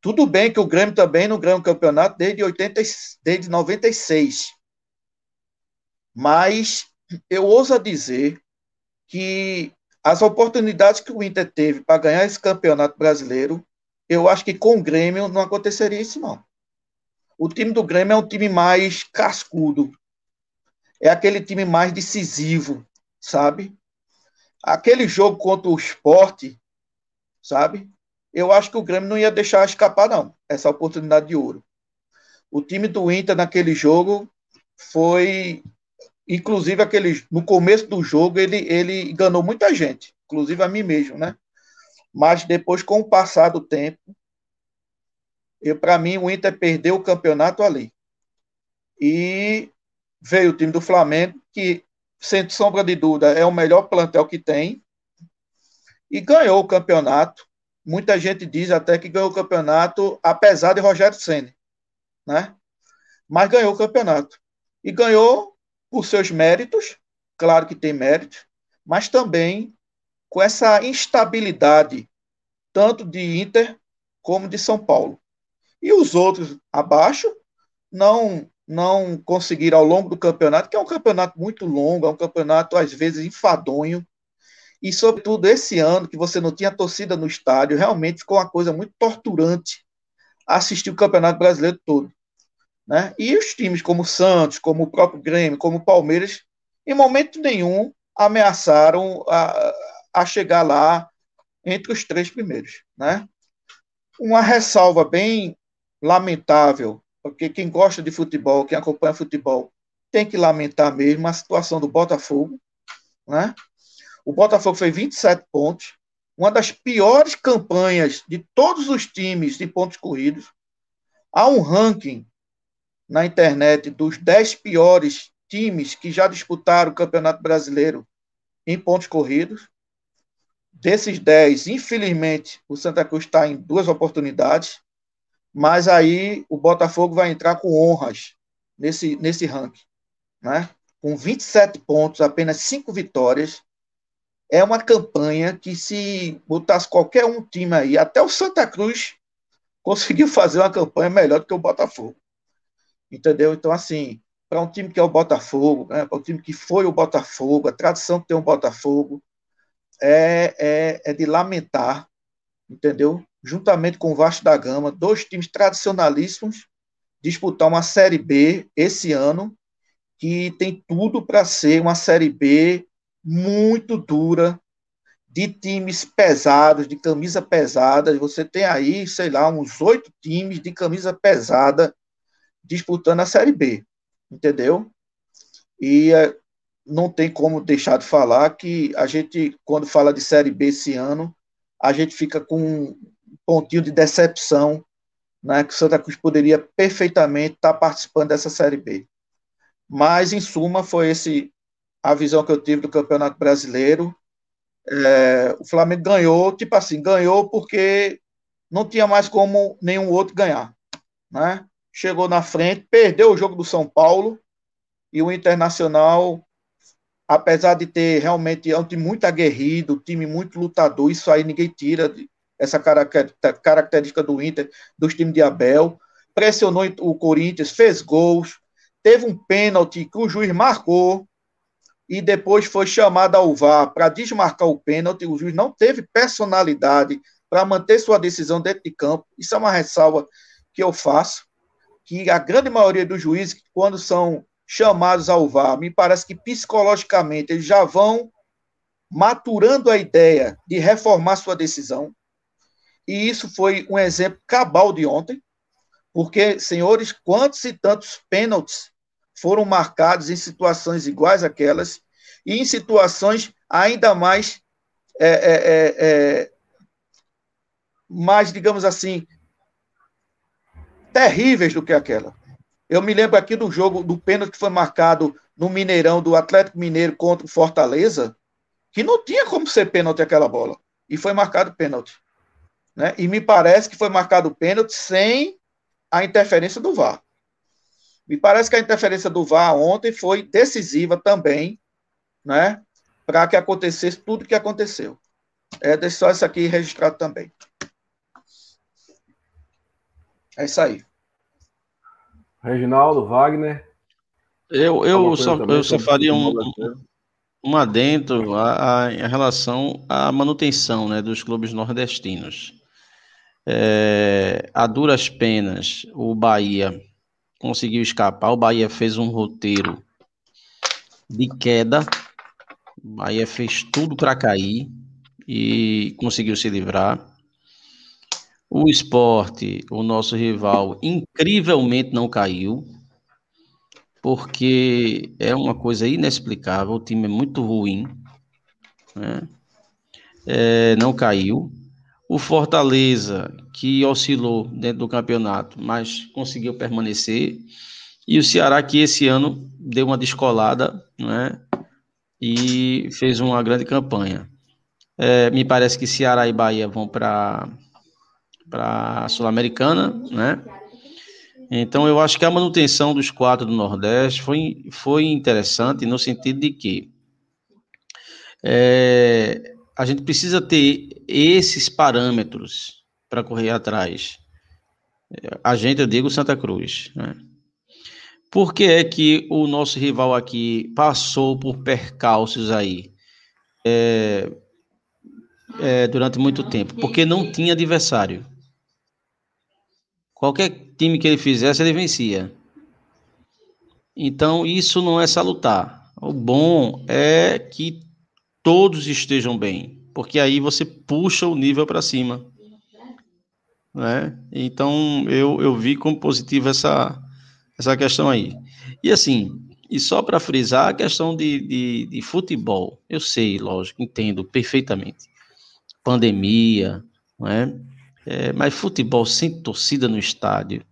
Tudo bem que o Grêmio também não ganha o campeonato desde, 80, desde 96. Mas eu ouso dizer que as oportunidades que o Inter teve para ganhar esse campeonato brasileiro, eu acho que com o Grêmio não aconteceria isso, não. O time do Grêmio é um time mais cascudo. É aquele time mais decisivo, sabe? Aquele jogo contra o esporte, sabe? Eu acho que o Grêmio não ia deixar escapar, não, essa oportunidade de ouro. O time do Inter naquele jogo foi. Inclusive, aquele, no começo do jogo, ele, ele enganou muita gente, inclusive a mim mesmo, né? Mas depois, com o passar do tempo, para mim o Inter perdeu o campeonato ali. E veio o time do Flamengo, que, sem sombra de dúvida, é o melhor plantel que tem, e ganhou o campeonato. Muita gente diz até que ganhou o campeonato, apesar de Rogério Senna, né? Mas ganhou o campeonato. E ganhou por seus méritos, claro que tem mérito, mas também com essa instabilidade, tanto de Inter como de São Paulo. E os outros abaixo não não conseguiram ao longo do campeonato, que é um campeonato muito longo, é um campeonato às vezes enfadonho. E sobretudo esse ano que você não tinha torcida no estádio, realmente ficou uma coisa muito torturante assistir o Campeonato Brasileiro todo. Né? E os times como o Santos, como o próprio Grêmio, como o Palmeiras, em momento nenhum ameaçaram a, a chegar lá entre os três primeiros. Né? Uma ressalva bem lamentável, porque quem gosta de futebol, quem acompanha futebol, tem que lamentar mesmo a situação do Botafogo, né? O Botafogo fez 27 pontos, uma das piores campanhas de todos os times de pontos corridos. Há um ranking na internet dos 10 piores times que já disputaram o Campeonato Brasileiro em pontos corridos. Desses 10, infelizmente, o Santa Cruz está em duas oportunidades, mas aí o Botafogo vai entrar com honras nesse, nesse ranking. Né? Com 27 pontos, apenas 5 vitórias. É uma campanha que, se botasse qualquer um time aí, até o Santa Cruz conseguiu fazer uma campanha melhor do que o Botafogo. Entendeu? Então, assim, para um time que é o Botafogo, né, para um time que foi o Botafogo, a tradição que tem o Botafogo, é, é, é de lamentar, entendeu? Juntamente com o Vasco da Gama, dois times tradicionalíssimos, disputar uma Série B esse ano, que tem tudo para ser uma Série B muito dura, de times pesados, de camisa pesada. Você tem aí, sei lá, uns oito times de camisa pesada disputando a Série B entendeu? E é, não tem como deixar de falar que a gente, quando fala de Série B esse ano, a gente fica com um pontinho de decepção, né, que o Santa Cruz poderia perfeitamente estar participando dessa Série B. Mas, em suma, foi esse a visão que eu tive do Campeonato Brasileiro. É, o Flamengo ganhou, tipo assim, ganhou porque não tinha mais como nenhum outro ganhar, né? chegou na frente, perdeu o jogo do São Paulo e o Internacional, apesar de ter realmente é um time muito aguerrido, um time muito lutador, isso aí ninguém tira essa característica do Inter, dos times de Abel, pressionou o Corinthians, fez gols, teve um pênalti que o juiz marcou e depois foi chamado ao VAR para desmarcar o pênalti, o juiz não teve personalidade para manter sua decisão dentro de campo, isso é uma ressalva que eu faço, que a grande maioria dos juízes, quando são chamados ao VAR, me parece que psicologicamente eles já vão maturando a ideia de reformar sua decisão. E isso foi um exemplo cabal de ontem, porque, senhores, quantos e tantos pênaltis foram marcados em situações iguais àquelas e em situações ainda mais, é, é, é, é mais, digamos assim, terríveis do que aquela. Eu me lembro aqui do jogo, do pênalti que foi marcado no Mineirão, do Atlético Mineiro contra o Fortaleza, que não tinha como ser pênalti aquela bola. E foi marcado pênalti. Né? E me parece que foi marcado pênalti sem a interferência do VAR. Me parece que a interferência do VAR ontem foi decisiva também, né? Para que acontecesse tudo o que aconteceu. É, deixa só isso aqui registrado também. É isso aí. Reginaldo, Wagner. Eu, eu, só, eu só faria um, um adentro a, a, em relação à manutenção né, dos clubes nordestinos. É, a duras penas, o Bahia conseguiu escapar. O Bahia fez um roteiro de queda. O Bahia fez tudo para cair e conseguiu se livrar. O esporte, o nosso rival, incrivelmente não caiu, porque é uma coisa inexplicável. O time é muito ruim, né? é, não caiu. O Fortaleza, que oscilou dentro do campeonato, mas conseguiu permanecer. E o Ceará, que esse ano deu uma descolada, né? E fez uma grande campanha. É, me parece que Ceará e Bahia vão para a Sul-Americana, né? Então eu acho que a manutenção dos quatro do Nordeste foi, foi interessante no sentido de que é, a gente precisa ter esses parâmetros para correr atrás. A gente, eu digo Santa Cruz. Né? Por que é que o nosso rival aqui passou por percalços aí é, é, durante muito tempo? Porque não tinha adversário. Qualquer time que ele fizesse, ele vencia. Então, isso não é salutar. O bom é que todos estejam bem, porque aí você puxa o nível para cima. Né? Então, eu, eu vi como positivo essa, essa questão aí. E assim, E só para frisar a questão de, de, de, futebol, eu sei, lógico, entendo perfeitamente. Pandemia, não é? é? Mas futebol sem torcida no estádio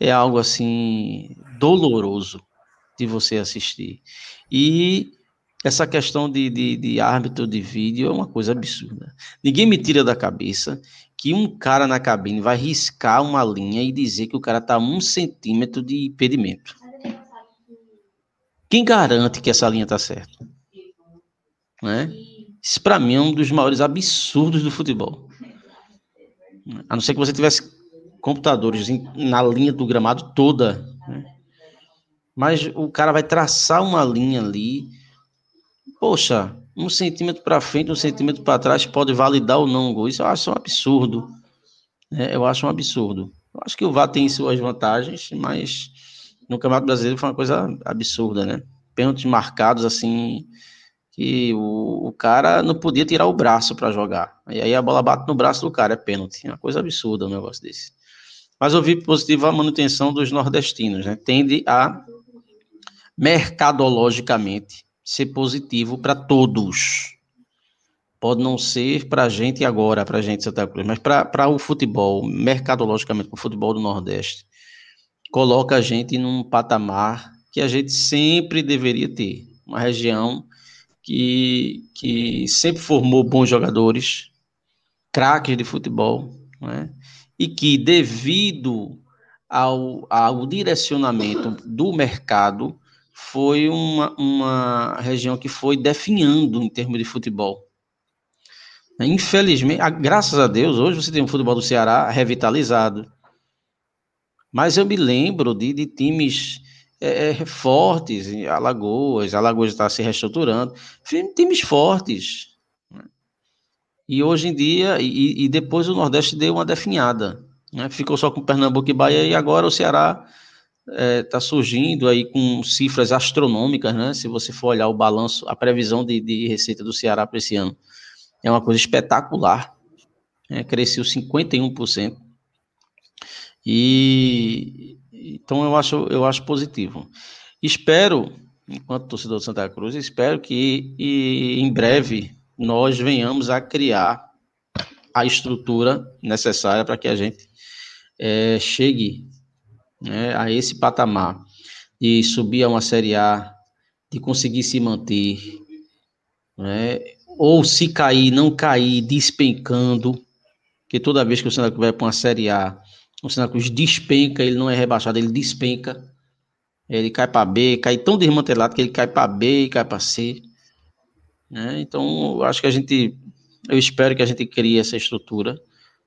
é algo assim doloroso de você assistir. E essa questão de, de, de árbitro de vídeo é uma coisa absurda. Ninguém me tira da cabeça que um cara na cabine vai riscar uma linha e dizer que o cara está a um centímetro de impedimento. Quem garante que essa linha está certa? Né? Isso para mim é um dos maiores absurdos do futebol. A não ser que você tivesse computadores na linha do gramado toda. Né? Mas o cara vai traçar uma linha ali. Poxa, um centímetro para frente, um centímetro para trás pode validar ou não o gol. Isso eu acho um absurdo. É, eu acho um absurdo. Eu acho que o VAR tem suas vantagens, mas no Campeonato Brasileiro foi uma coisa absurda, né? Pênaltis marcados assim que o, o cara não podia tirar o braço para jogar. E aí a bola bate no braço do cara, é pênalti. É uma coisa absurda um negócio desse. Mas eu vi positivo a manutenção dos nordestinos, né? Tende a mercadologicamente ser positivo para todos. Pode não ser para a gente agora, para a gente Santa Cruz, mas para o futebol, mercadologicamente, para o futebol do Nordeste, coloca a gente num patamar que a gente sempre deveria ter. Uma região que, que sempre formou bons jogadores, craques de futebol, né? e que, devido ao, ao direcionamento do mercado, foi uma, uma região que foi definhando em termos de futebol. Infelizmente, graças a Deus, hoje você tem um futebol do Ceará revitalizado. Mas eu me lembro de, de times é, é fortes, Alagoas, Alagoas está se reestruturando, times fortes. Né? E hoje em dia, e, e, depois o Nordeste deu uma definhada. Né? Ficou só com Pernambuco e Bahia, e agora o Ceará está é, tá surgindo aí com cifras astronômicas, né? Se você for olhar o balanço, a previsão de, de receita do Ceará para esse ano é uma coisa espetacular. É, cresceu 51%. E então eu acho, eu acho positivo. Espero, enquanto torcedor de Santa Cruz, espero que e, em breve nós venhamos a criar a estrutura necessária para que a gente é, chegue né, a esse patamar de subir a uma Série A, de conseguir se manter, né, ou se cair, não cair despencando, que toda vez que o Santa Cruz vai para uma Série A, o Santa Cruz despenca, ele não é rebaixado, ele despenca, ele cai para B, cai tão desmantelado que ele cai para B e cai para C. Né? Então, acho que a gente, eu espero que a gente crie essa estrutura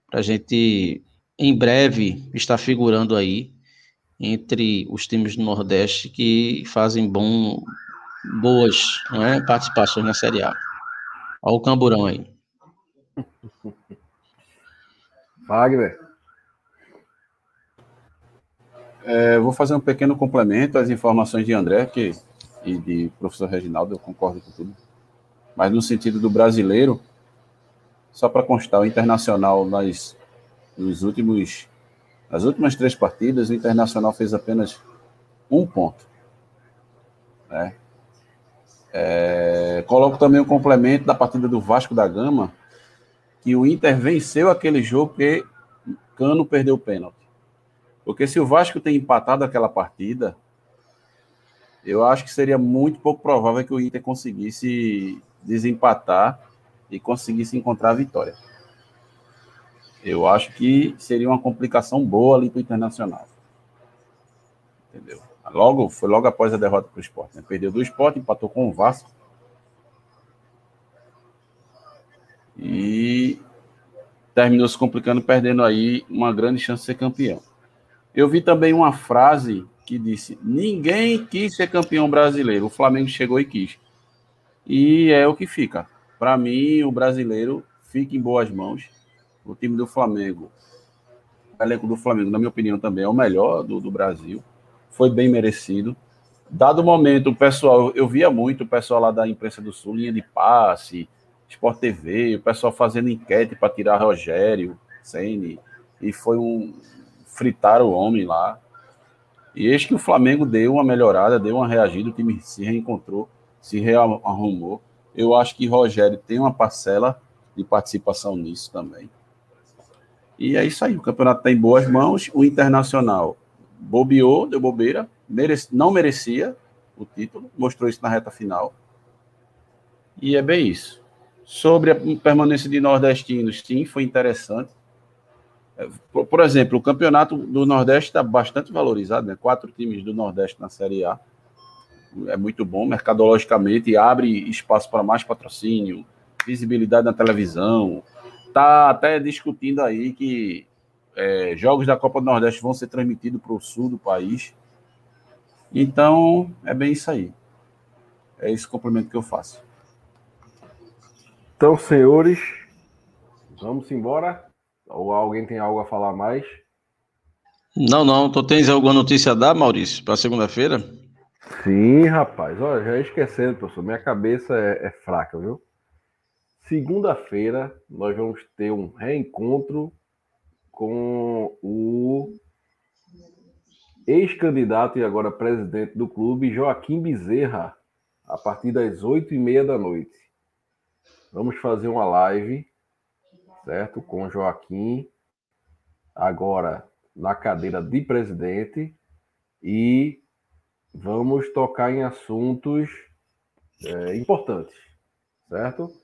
para a gente, em breve, estar figurando aí entre os times do Nordeste que fazem bom, boas é, participações na Série A. Olha o camburão aí. *laughs* Wagner. É, vou fazer um pequeno complemento às informações de André que, e de professor Reginaldo, eu concordo com tudo. Mas no sentido do brasileiro, só para constar, o Internacional nas, nos últimos nas últimas três partidas, o Internacional fez apenas um ponto. Né? É, coloco também o um complemento da partida do Vasco da Gama, que o Inter venceu aquele jogo porque Cano perdeu o pênalti. Porque se o Vasco tem empatado aquela partida, eu acho que seria muito pouco provável que o Inter conseguisse desempatar e conseguisse encontrar a vitória. Eu acho que seria uma complicação boa ali para o Internacional. Entendeu? Logo, foi logo após a derrota para o esporte. Né? Perdeu do esporte, empatou com o Vasco. E terminou se complicando, perdendo aí uma grande chance de ser campeão. Eu vi também uma frase que disse: ninguém quis ser campeão brasileiro. O Flamengo chegou e quis. E é o que fica. Para mim, o brasileiro fica em boas mãos o time do Flamengo, o elenco do Flamengo, na minha opinião, também é o melhor do, do Brasil. Foi bem merecido. Dado o momento, o pessoal, eu via muito o pessoal lá da imprensa do Sul, linha de passe, Sport TV, o pessoal fazendo enquete para tirar Rogério, Ceni, e foi um fritar o homem lá. E eis que o Flamengo deu uma melhorada, deu uma reagida, o time se reencontrou, se rearrumou. Eu acho que Rogério tem uma parcela de participação nisso também. E é isso aí, o campeonato está em boas mãos, o Internacional bobeou, deu bobeira, merece, não merecia o título, mostrou isso na reta final. E é bem isso. Sobre a permanência de nordestinos, sim, foi interessante. É, por, por exemplo, o campeonato do Nordeste está bastante valorizado, né? Quatro times do Nordeste na Série A. É muito bom, mercadologicamente, abre espaço para mais patrocínio, visibilidade na televisão. Está até discutindo aí que é, jogos da Copa do Nordeste vão ser transmitidos para o sul do país. Então, é bem isso aí. É esse complemento que eu faço. Então, senhores, vamos embora? Ou alguém tem algo a falar mais? Não, não. Tu tens alguma notícia a dar, Maurício, para segunda-feira? Sim, rapaz. Olha, já esquecendo, professor. Minha cabeça é, é fraca, viu? Segunda-feira nós vamos ter um reencontro com o ex-candidato e agora presidente do clube, Joaquim Bezerra, a partir das oito e meia da noite. Vamos fazer uma live, certo? Com Joaquim, agora na cadeira de presidente, e vamos tocar em assuntos é, importantes, certo?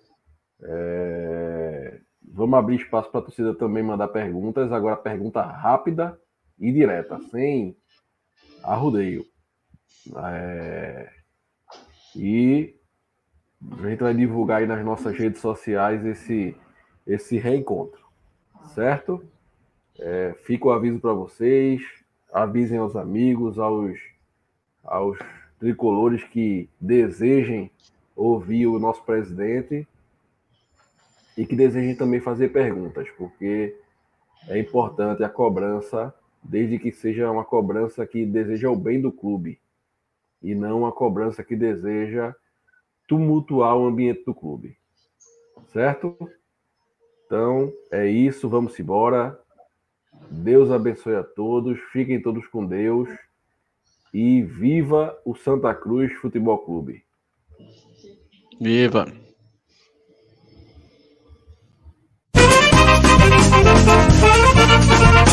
É, vamos abrir espaço para a torcida também mandar perguntas. Agora, pergunta rápida e direta, sem arrudeio. É, e a gente vai divulgar aí nas nossas redes sociais esse, esse reencontro, certo? É, fica o aviso para vocês, avisem aos amigos, aos, aos tricolores que desejem ouvir o nosso presidente e que desejem também fazer perguntas, porque é importante a cobrança, desde que seja uma cobrança que deseja o bem do clube e não uma cobrança que deseja tumultuar o ambiente do clube. Certo? Então, é isso, vamos embora. Deus abençoe a todos, fiquem todos com Deus e viva o Santa Cruz Futebol Clube. Viva!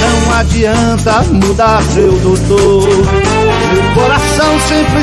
Não adianta mudar, seu doutor. Meu coração sempre